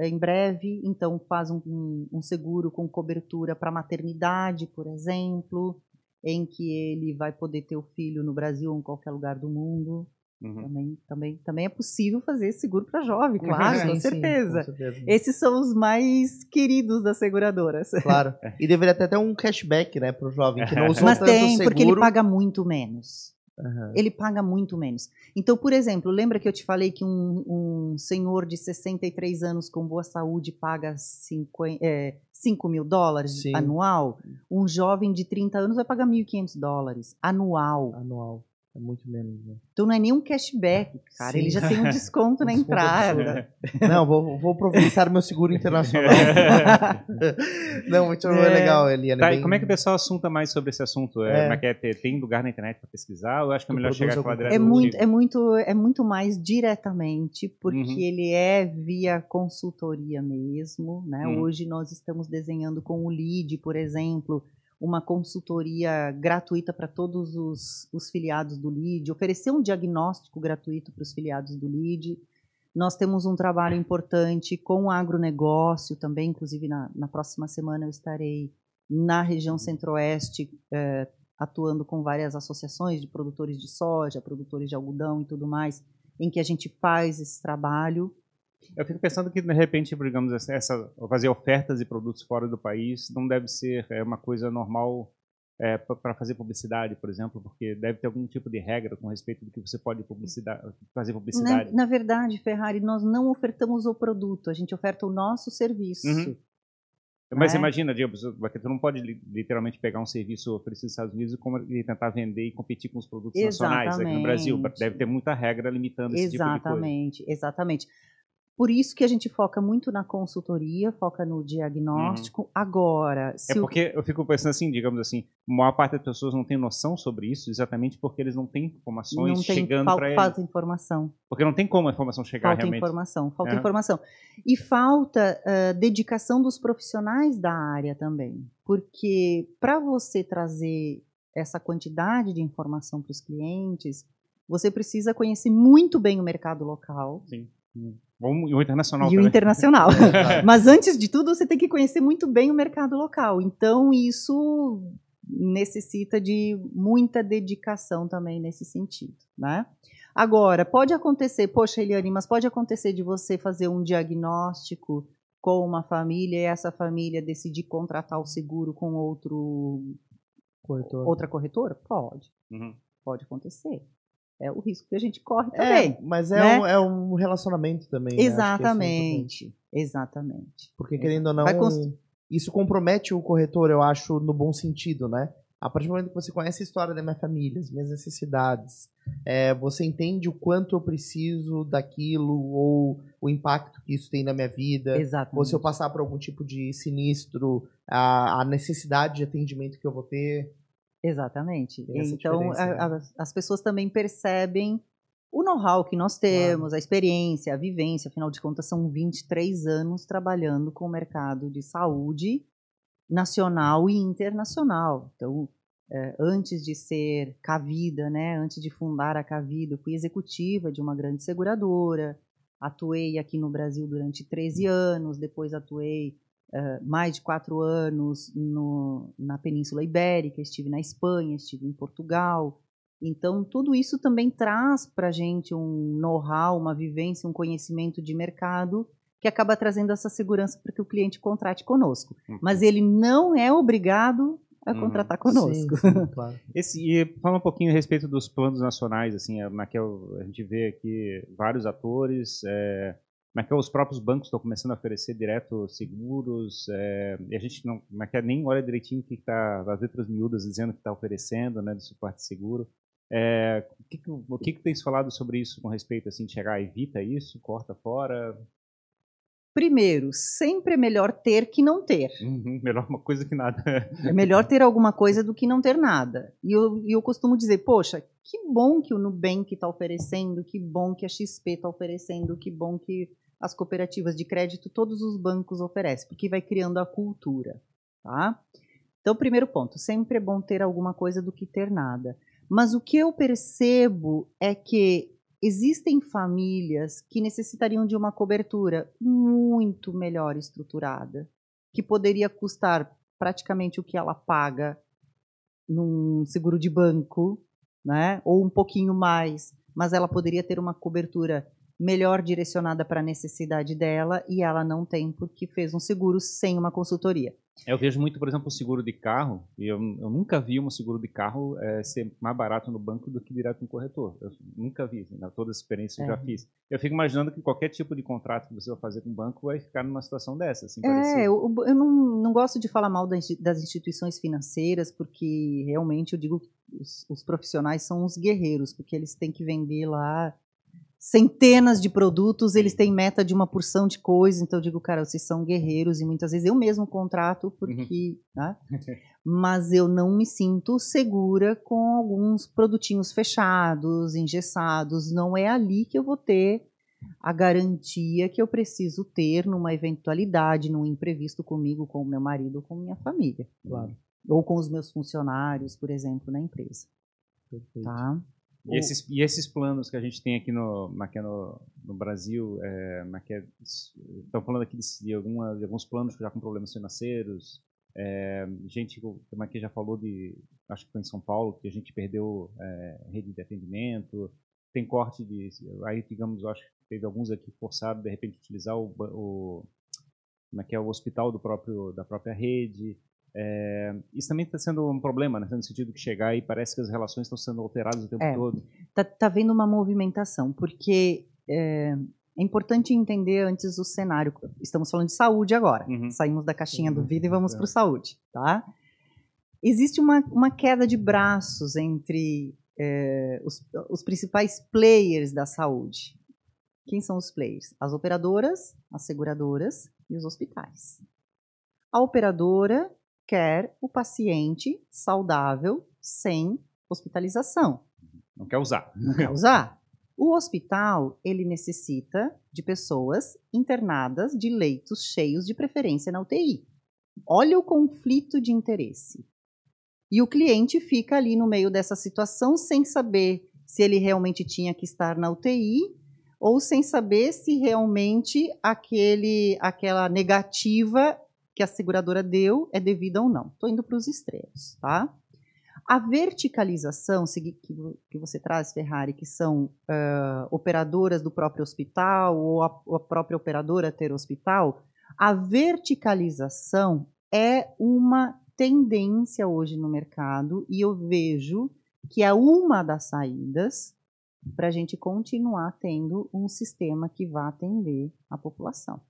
em breve, então faz um, um- um seguro com cobertura para maternidade, por exemplo, em que ele vai poder ter o filho no Brasil ou em qualquer lugar do mundo. Uhum. Também, também, também é possível fazer esse seguro para jovem, claro, Sim, com sim, certeza. com certeza. Esses são os mais queridos das seguradoras. Claro. E deveria ter até um cashback, né, pro jovem que não usou Mas tanto tem, seguro. porque ele paga muito menos. Aham. Ele paga muito menos. Então, por exemplo, lembra que eu te falei que um, um senhor de 63 anos com boa saúde paga 50, é, 5 mil dólares Sim. anual? Um jovem de 30 anos vai pagar 1.500 dólares anual. Anual. É muito menos, né? Então não é nem um cashback, cara. Sim. Ele já tem um desconto na entrada. Não, vou, vou providenciar meu seguro internacional. não, muito É. legal, Eliane. Tá, bem- e como é que o pessoal assunta mais sobre esse assunto? É, É. é que é? Tem- Tem lugar na internet para pesquisar? Ou eu acho que é melhor chegar conteúdo? direto É muito, é muito, é muito mais diretamente, porque Uhum. ele é via consultoria mesmo, né? Uhum. Hoje nós estamos desenhando com o LEAD, por exemplo, uma consultoria gratuita para todos os, os filiados do LEAD, oferecer um diagnóstico gratuito para os filiados do LEAD. Nós temos um trabalho importante com o agronegócio também, inclusive na, na próxima semana eu estarei na região centro-oeste eh, atuando com várias associações de produtores de soja, produtores de algodão e tudo mais, em que a gente faz esse trabalho. Eu fico pensando que, de repente, digamos, essa, essa- fazer ofertas de produtos fora do país não deve ser é, uma coisa normal para fazer publicidade, por exemplo, porque deve ter algum tipo de regra com respeito do que você pode publicidade, fazer Na, publicidade. na verdade, Ferrari, nós não ofertamos o produto, a gente oferta o nosso serviço. Uhum. Mas É. imagina, porque tu não pode li- literalmente pegar um serviço oferecido nos Estados Unidos e tentar vender e competir com os produtos nacionais aqui no Brasil. Exatamente. Deve ter muita regra limitando esse tipo de coisa. Exatamente, exatamente. Por isso que a gente foca muito na consultoria, foca no diagnóstico. Agora, se É o- porque eu fico pensando assim, digamos assim, a maior parte das pessoas não tem noção sobre isso, exatamente porque eles não têm informações não tem chegando para eles. falta informação. Porque não tem como a informação chegar Falta realmente. informação, falta Aham. informação. E falta ah, dedicação dos profissionais da área também. Porque para você trazer essa quantidade de informação para os clientes, você precisa conhecer muito bem o mercado local Sim. Vamos, e o internacional e o também. internacional. É. Mas antes de tudo, você tem que conhecer muito bem o mercado local. Então, isso necessita de muita dedicação também nesse sentido, né? Agora, pode acontecer, poxa, Eliane, mas pode acontecer de você fazer um diagnóstico com uma família e essa família decidir contratar o seguro com outro, Corretor. outra corretora? Pode, Uhum. pode acontecer. É o risco que a gente corre É, também. mas é, né? um, é um relacionamento também. né? Acho que isso é. Exatamente, exatamente. Porque, querendo ou não, Vai cons- isso compromete o corretor, eu acho, no bom sentido, né? A partir do momento que você conhece a história da minha família, as minhas necessidades, é, você entende o quanto eu preciso daquilo ou o impacto que isso tem na minha vida. Ou Exatamente. se eu passar por algum tipo de sinistro, a, a necessidade de atendimento que eu vou ter. Exatamente. Então, a- né? as- as pessoas também percebem o know-how que nós temos, a experiência, a vivência. Afinal de contas, são 23 anos trabalhando com o mercado de saúde nacional e internacional. Então, eh, antes de ser Cavida, né, antes de fundar a Cavida, eu fui executiva de uma grande seguradora. atuei aqui no Brasil durante 13 anos, depois atuei uh, mais de quatro anos no, na Península Ibérica, estive na Espanha, estive em Portugal. Então, tudo isso também traz para a gente um know-how, uma vivência, um conhecimento de mercado que acaba trazendo essa segurança para que o cliente contrate conosco. Uhum. Mas ele não é obrigado a uhum. contratar conosco. Sim, sim, claro. Esse, e fala um pouquinho a respeito dos planos nacionais, assim, naquela, a gente vê aqui vários atores, é, é os próprios bancos estão começando a oferecer direto seguros, é, e a gente não é nem olha direitinho o que está, as letras miúdas dizendo que está oferecendo, né, de suporte seguro. É, o que, o que, que tens falado sobre isso com respeito, assim, de chegar, evita isso, corta fora? Primeiro, sempre é melhor ter que não ter. Uhum, melhor uma coisa que nada. é melhor ter alguma coisa do que não ter nada. E eu, eu costumo dizer, poxa, que bom que o Nubank está oferecendo, que bom que a XP está oferecendo, que bom que as cooperativas de crédito, todos os bancos oferecem, porque vai criando a cultura. Tá? Então, primeiro ponto, sempre é bom ter alguma coisa do que ter nada. Mas o que eu percebo é que existem famílias que necessitariam de uma cobertura muito melhor estruturada, que poderia custar praticamente o que ela paga num seguro de banco, né? Ou um pouquinho mais, mas ela poderia ter uma cobertura melhor direcionada para a necessidade dela e ela não tem porque fez um seguro sem uma consultoria. Eu vejo muito, por exemplo, o seguro de carro, e eu, eu nunca vi um seguro de carro é, ser mais barato no banco do que direto no corretor. Eu nunca vi, assim, na toda a experiência que é. eu já fiz. Eu fico imaginando que qualquer tipo de contrato que você vai fazer com o banco vai ficar numa situação dessa. Assim, é, eu, eu, não, não gosto de falar mal das instituições financeiras, porque realmente eu digo que os, os profissionais são os guerreiros, porque eles têm que vender lá centenas de produtos, eles têm meta de uma porção de coisas, então eu digo, cara, vocês são guerreiros e muitas vezes eu mesmo contrato porque, uhum. né? mas eu não me sinto segura com alguns produtinhos fechados, engessados, não é ali que eu vou ter a garantia que eu preciso ter numa eventualidade, num imprevisto comigo, com o meu marido, com minha família, claro. ou com os meus funcionários, por exemplo, na empresa. Perfeito. Tá? E esses, e esses planos que a gente tem aqui no, aqui no, no Brasil, é, estão falando aqui de, de, alguma, de, alguns planos já com problemas financeiros. É, gente, como aqui já falou de, acho que foi em São Paulo, que a gente perdeu é, rede de atendimento. Tem corte de, aí digamos, acho que teve alguns aqui forçados de repente utilizar o, o como é que é o hospital do próprio da própria rede. É, isso também está sendo um problema, né? no sentido que chegar e parece que as relações estão sendo alteradas o tempo é, todo. Está tá havendo uma movimentação, porque é, é, importante entender antes o cenário. Estamos falando de saúde agora. Uhum. Saímos da caixinha do vida e vamos para o saúde. Tá? Existe uma, uma queda de braços entre é, os, os principais players da saúde. Quem são os players? As operadoras, as seguradoras e os hospitais. A operadora quer o paciente saudável sem hospitalização. Não quer usar. Não quer usar. O hospital, ele necessita de pessoas internadas de leitos cheios de preferência na UTI. Olha o conflito de interesse. E o cliente fica ali no meio dessa situação sem saber se ele realmente tinha que estar na UTI ou sem saber se realmente aquele, aquela negativa que a seguradora deu é devida ou não. Estou indo para os extremos, tá? A verticalização que você traz, Ferrari, que são uh, operadoras do próprio hospital ou a, a própria operadora ter hospital, a verticalização é uma tendência hoje no mercado e eu vejo que é uma das saídas para a gente continuar tendo um sistema que vá atender a população.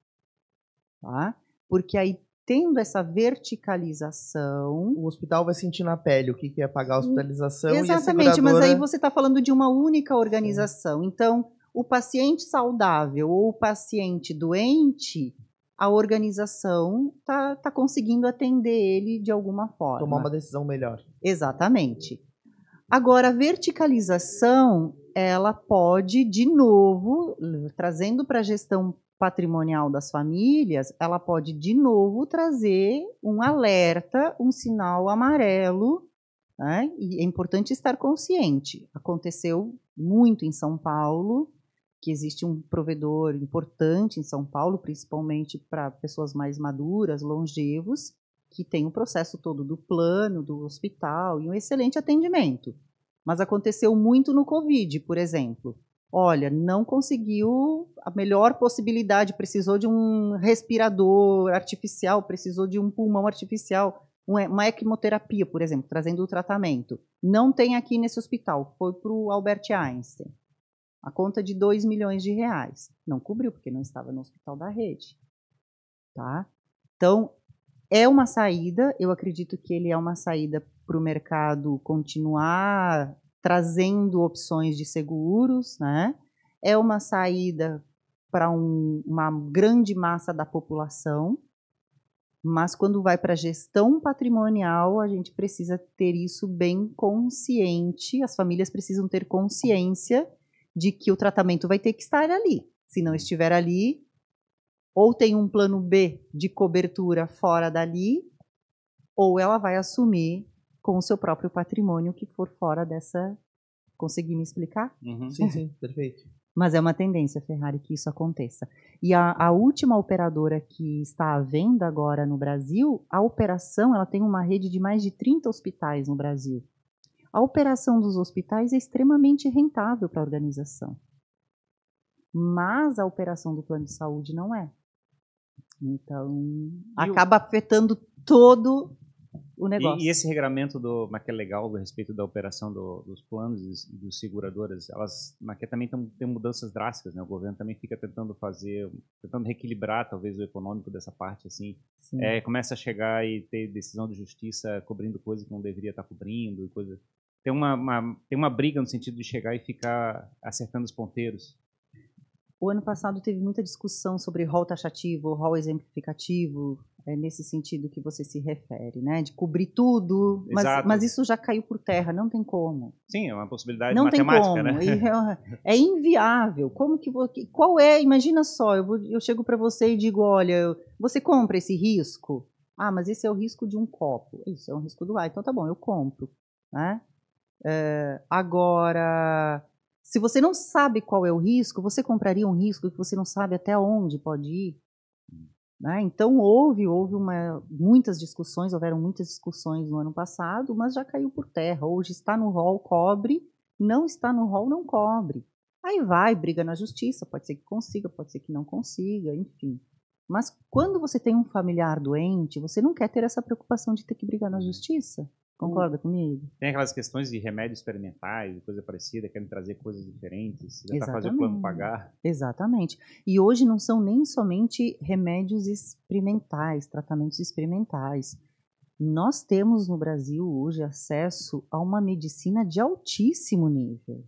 Tá? Porque aí tendo essa verticalização. O hospital vai sentir na pele o que é pagar a hospitalização Exatamente, e a seguradora... mas aí você está falando de uma única organização. Sim. Então, o paciente saudável ou o paciente doente, a organização está tá conseguindo atender ele de alguma forma. Tomar uma decisão melhor. Exatamente. Agora, a verticalização, ela pode, de novo, trazendo para a gestão patrimonial das famílias, ela pode de novo trazer um alerta, um sinal amarelo, né? e é importante estar consciente. Aconteceu muito em São Paulo que existe um provedor importante em São Paulo, principalmente para pessoas mais maduras, longevos, que tem o um processo todo do plano, do hospital e um excelente atendimento. Mas aconteceu muito no Covid, por exemplo. Olha, não conseguiu a melhor possibilidade, precisou de um respirador artificial, precisou de um pulmão artificial, uma equimoterapia, por exemplo, trazendo o tratamento. Não tem aqui nesse hospital, foi para o Albert Einstein. A conta de 2 milhões de reais. Não cobriu, porque não estava no hospital da rede. Tá? Então, é uma saída, eu acredito que ele é uma saída para o mercado continuar trazendo opções de seguros, né? É uma saída para um, uma grande massa da população, mas quando vai para a gestão patrimonial, a gente precisa ter isso bem consciente, as famílias precisam ter consciência de que o tratamento vai ter que estar ali. Se não estiver ali, ou tem um plano B de cobertura fora dali, ou ela vai assumir com o seu próprio patrimônio que for fora dessa. Consegui me explicar? Uhum. Sim, sim, perfeito. Mas é uma tendência, Ferrari, que isso aconteça. E a, a, última operadora que está à venda agora no Brasil, a operação ela tem uma rede de mais de 30 hospitais no Brasil. A operação dos hospitais é extremamente rentável para a organização. Mas a operação do plano de saúde não é. Então, e acaba o... afetando todo o negócio. E, e, esse regramento do que é legal a respeito da operação do, dos planos e dos seguradoras, elas que também tão, tem mudanças drásticas, né? O governo também fica tentando fazer, tentando reequilibrar talvez o econômico dessa parte assim. É, começa a chegar e ter decisão de justiça cobrindo coisas que não deveria estar cobrindo e coisa. Tem uma, uma, tem uma briga no sentido de chegar e ficar acertando os ponteiros. O ano passado teve muita discussão sobre rol taxativo, rol exemplificativo, é nesse sentido que você se refere, né? De cobrir tudo, mas, mas, isso já caiu por terra, não tem como. Sim, é uma possibilidade não matemática, tem como. né? É, é, inviável. Como que qual é? Imagina só, eu, vou, eu chego para você e digo, olha, você compra esse risco? Ah, mas esse é o risco de um copo. Isso é um risco do ar. Então tá bom, eu compro, né? É, agora, se você não sabe qual é o risco, você compraria um risco que você não sabe até onde pode ir? Né? Então houve, houve uma, muitas discussões, houveram muitas discussões no ano passado, mas já caiu por terra. Hoje está no rol, cobre, não está no rol, não cobre. Aí vai, briga na justiça, pode ser que consiga, pode ser que não consiga, enfim. Mas quando você tem um familiar doente, você não quer ter essa preocupação de ter que brigar na justiça. Concorda comigo? Tem aquelas questões de remédios experimentais coisa parecida, querem trazer coisas diferentes, já para fazer o plano pagar. Exatamente. E hoje não são nem somente remédios experimentais, tratamentos experimentais. Nós temos no Brasil hoje acesso a uma medicina de altíssimo nível.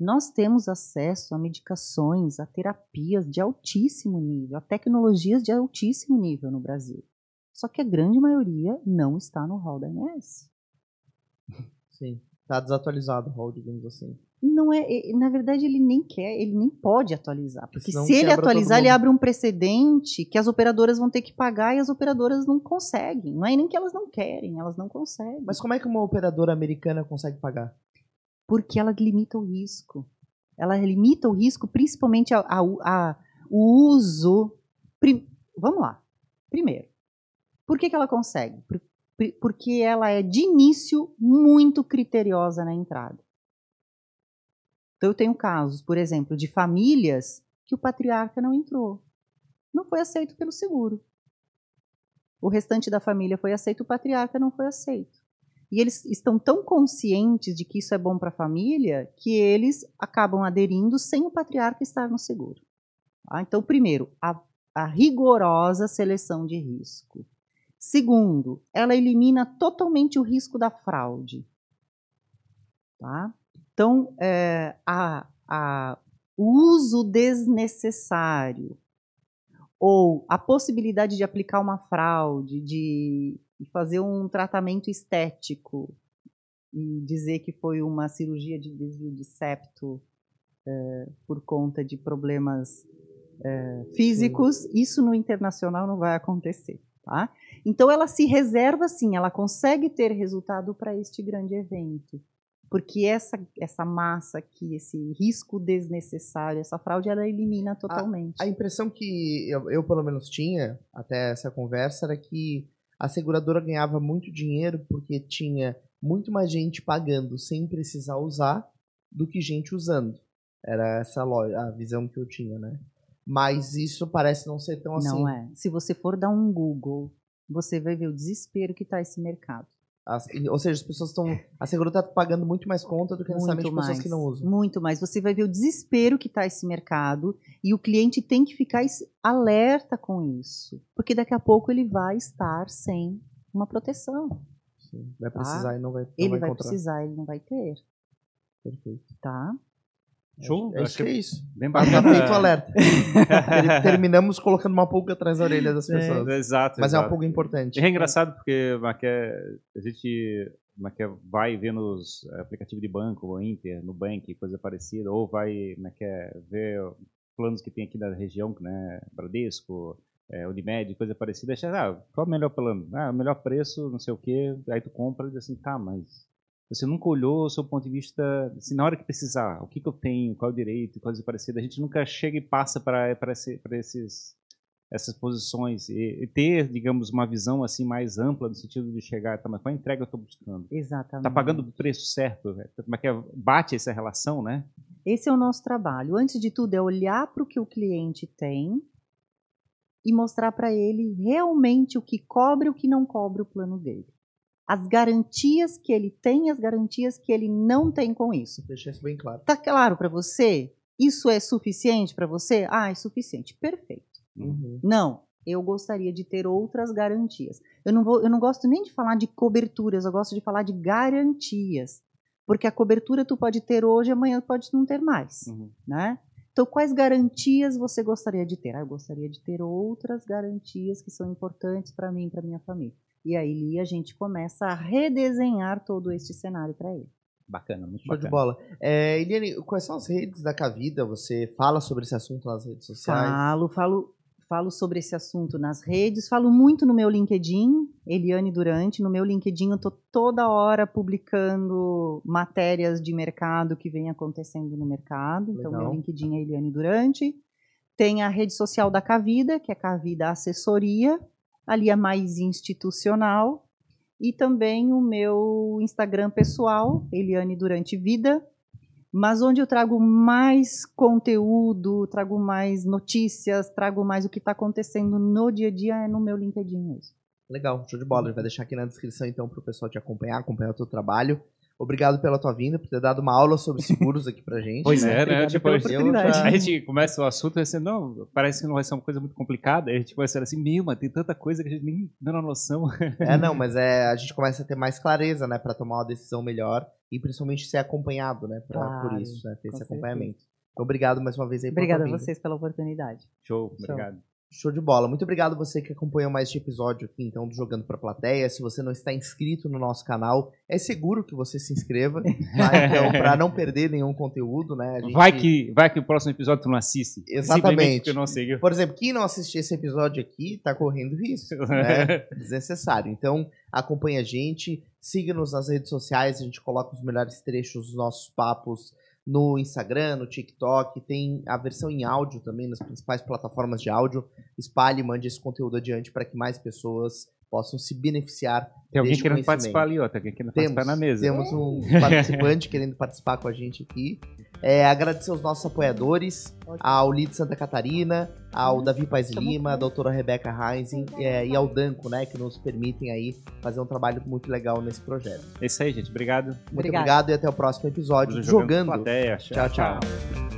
Nós temos acesso a medicações, a terapias de altíssimo nível, a tecnologias de altíssimo nível no Brasil. Só que a grande maioria não está no hall da MS. Sim, está desatualizado o hall, digamos assim. Não é, na verdade ele nem quer, ele nem pode atualizar, porque se ele atualizar, ele abre um precedente que as operadoras vão ter que pagar e as operadoras não conseguem. Não é nem que elas não querem, elas não conseguem. Mas como é que uma operadora americana consegue pagar? Porque ela limita o risco. Ela limita o risco, principalmente a, a, a o uso. Prim, vamos lá. Primeiro, por que, que ela consegue? Porque ela é, de início, muito criteriosa na entrada. Então, eu tenho casos, por exemplo, de famílias que o patriarca não entrou. Não foi aceito pelo seguro. O restante da família foi aceito, o patriarca não foi aceito. E eles estão tão conscientes de que isso é bom para a família que eles acabam aderindo sem o patriarca estar no seguro. Tá? Então, primeiro, a, a rigorosa seleção de risco. Segundo, ela elimina totalmente o risco da fraude. Tá? Então, é, a, a, o uso desnecessário ou a possibilidade de aplicar uma fraude, de, fazer um tratamento estético e dizer que foi uma cirurgia de desvio de septo é, por conta de problemas é, físicos, isso no internacional não vai acontecer. Tá? Então ela se reserva sim, ela consegue ter resultado para este grande evento. Porque essa, essa massa aqui, esse risco desnecessário, essa fraude, ela elimina totalmente. A, a impressão que eu, eu, pelo menos, tinha até essa conversa era que a seguradora ganhava muito dinheiro porque tinha muito mais gente pagando sem precisar usar do que gente usando. Era essa a visão que eu tinha, né? Mas isso parece não ser tão assim. Não é. Se você for dar um Google, você vai ver o desespero que está esse mercado. As, ou seja, as pessoas estão. A seguradora está pagando muito mais conta do que necessariamente mais, pessoas que não usam. Muito mais. Você vai ver o desespero que está esse mercado e o cliente tem que ficar alerta com isso. Porque daqui a pouco ele vai estar sem uma proteção. Sim, vai tá? precisar tá? e não vai não Ele vai, vai precisar, ele não vai ter. Perfeito. Tá? Show? É, acho que é isso. Bem tá bacana. feito o alerta. Terminamos colocando uma pulga atrás da orelha das pessoas. É, exato. Mas exato. é uma pulga importante. É engraçado porque Maqué, a gente Maqué vai ver nos aplicativos de banco, o Inter, Nubank, coisa parecida, ou vai Maqué, ver planos que tem aqui da região, né, Bradesco, é, Unimed, coisa parecida, acha, ah, qual é o melhor plano? Ah, o melhor preço, não sei o quê, aí tu compra e diz assim, tá, mas você nunca olhou o seu ponto de vista, assim, na hora que precisar, o que, que eu tenho, qual é o direito, coisa parecida. A gente nunca chega e passa para esse, esses, essas posições e, e, ter, digamos, uma visão assim mais ampla no sentido de chegar, tá, mas qual entrega eu estou buscando? Exatamente. Está pagando o preço certo? Como é que é, bate essa relação, né? Esse é o nosso trabalho. Antes de tudo, é olhar para o que o cliente tem e mostrar para ele realmente o que cobre e o que não cobre o plano dele as garantias que ele tem as garantias que ele não tem com isso. Deixa isso bem claro. Tá claro para você? Isso é suficiente para você? Ah, é suficiente. Perfeito. Uhum. Não, eu gostaria de ter outras garantias. Eu não, vou, eu não gosto nem de falar de coberturas, eu gosto de falar de garantias. Porque a cobertura tu pode ter hoje, amanhã pode não ter mais. Uhum. Né? Então, quais garantias você gostaria de ter? Ah, eu gostaria de ter outras garantias que são importantes para mim e para minha família. E aí a gente começa a redesenhar todo este cenário para ele. Bacana, muito Show bacana. de bola. É, Eliane, quais são as redes da Cavida? Você fala sobre esse assunto nas redes sociais? Falo, falo, falo sobre esse assunto nas redes, falo muito no meu LinkedIn, Eliane Durante. No meu LinkedIn eu estou toda hora publicando matérias de mercado que vem acontecendo no mercado. Legal. Então, meu LinkedIn é Eliane Durante. Tem a rede social da Cavida, que é Cavida Assessoria ali é mais institucional, e também o meu Instagram pessoal, Eliane Durante Vida, mas onde eu trago mais conteúdo, trago mais notícias, trago mais o que está acontecendo no dia a dia é no meu LinkedIn mesmo. Legal, show de bola. A gente vai deixar aqui na descrição então para o pessoal te acompanhar, acompanhar o teu trabalho. Obrigado pela tua vinda, por ter dado uma aula sobre seguros aqui pra gente. Pois né? é, né? Tipo, a, gente, a gente começa o assunto assim, não, parece que não vai ser uma coisa muito complicada. Aí a gente começa assim, meu, mas tem tanta coisa que a gente nem deu na noção. É, não, mas é, a gente começa a ter mais clareza, né, pra tomar uma decisão melhor e principalmente ser acompanhado, né, pra, claro, por isso, né, ter esse acompanhamento. Então, obrigado mais uma vez aí Obrigada a vocês pela oportunidade. Show, obrigado. Show. De bola. Muito obrigado você que acompanhou mais este episódio aqui, então, do Jogando para Plateia. Se você não está inscrito no nosso canal, é seguro que você se inscreva, tá? Então, para não perder nenhum conteúdo, né? Gente... Vai que vai que o próximo episódio tu não assiste. Exatamente. Não Por exemplo, quem não assistir esse episódio aqui está correndo risco, né? Desnecessário. Então, acompanhe a gente, siga-nos nas redes sociais, a gente coloca os melhores trechos dos nossos papos no Instagram, no TikTok, tem a versão em áudio também nas principais plataformas de áudio. Espalhe, mande esse conteúdo adiante para que mais pessoas possam se beneficiar. Tem alguém querendo participar ali, ó. Tem alguém querendo temos, participar na mesa. Temos um participante querendo participar com a gente aqui. É, agradecer aos nossos apoiadores, ao Lid Santa Catarina, ao Davi Paz Lima, a doutora Rebeca Heinzen é, e ao Danco, né, que nos permitem aí fazer um trabalho muito legal nesse projeto. É isso aí, gente. Obrigado. Muito obrigado, obrigado e até o próximo episódio. Jogando. jogando. Plateia. tchau. tchau. tchau.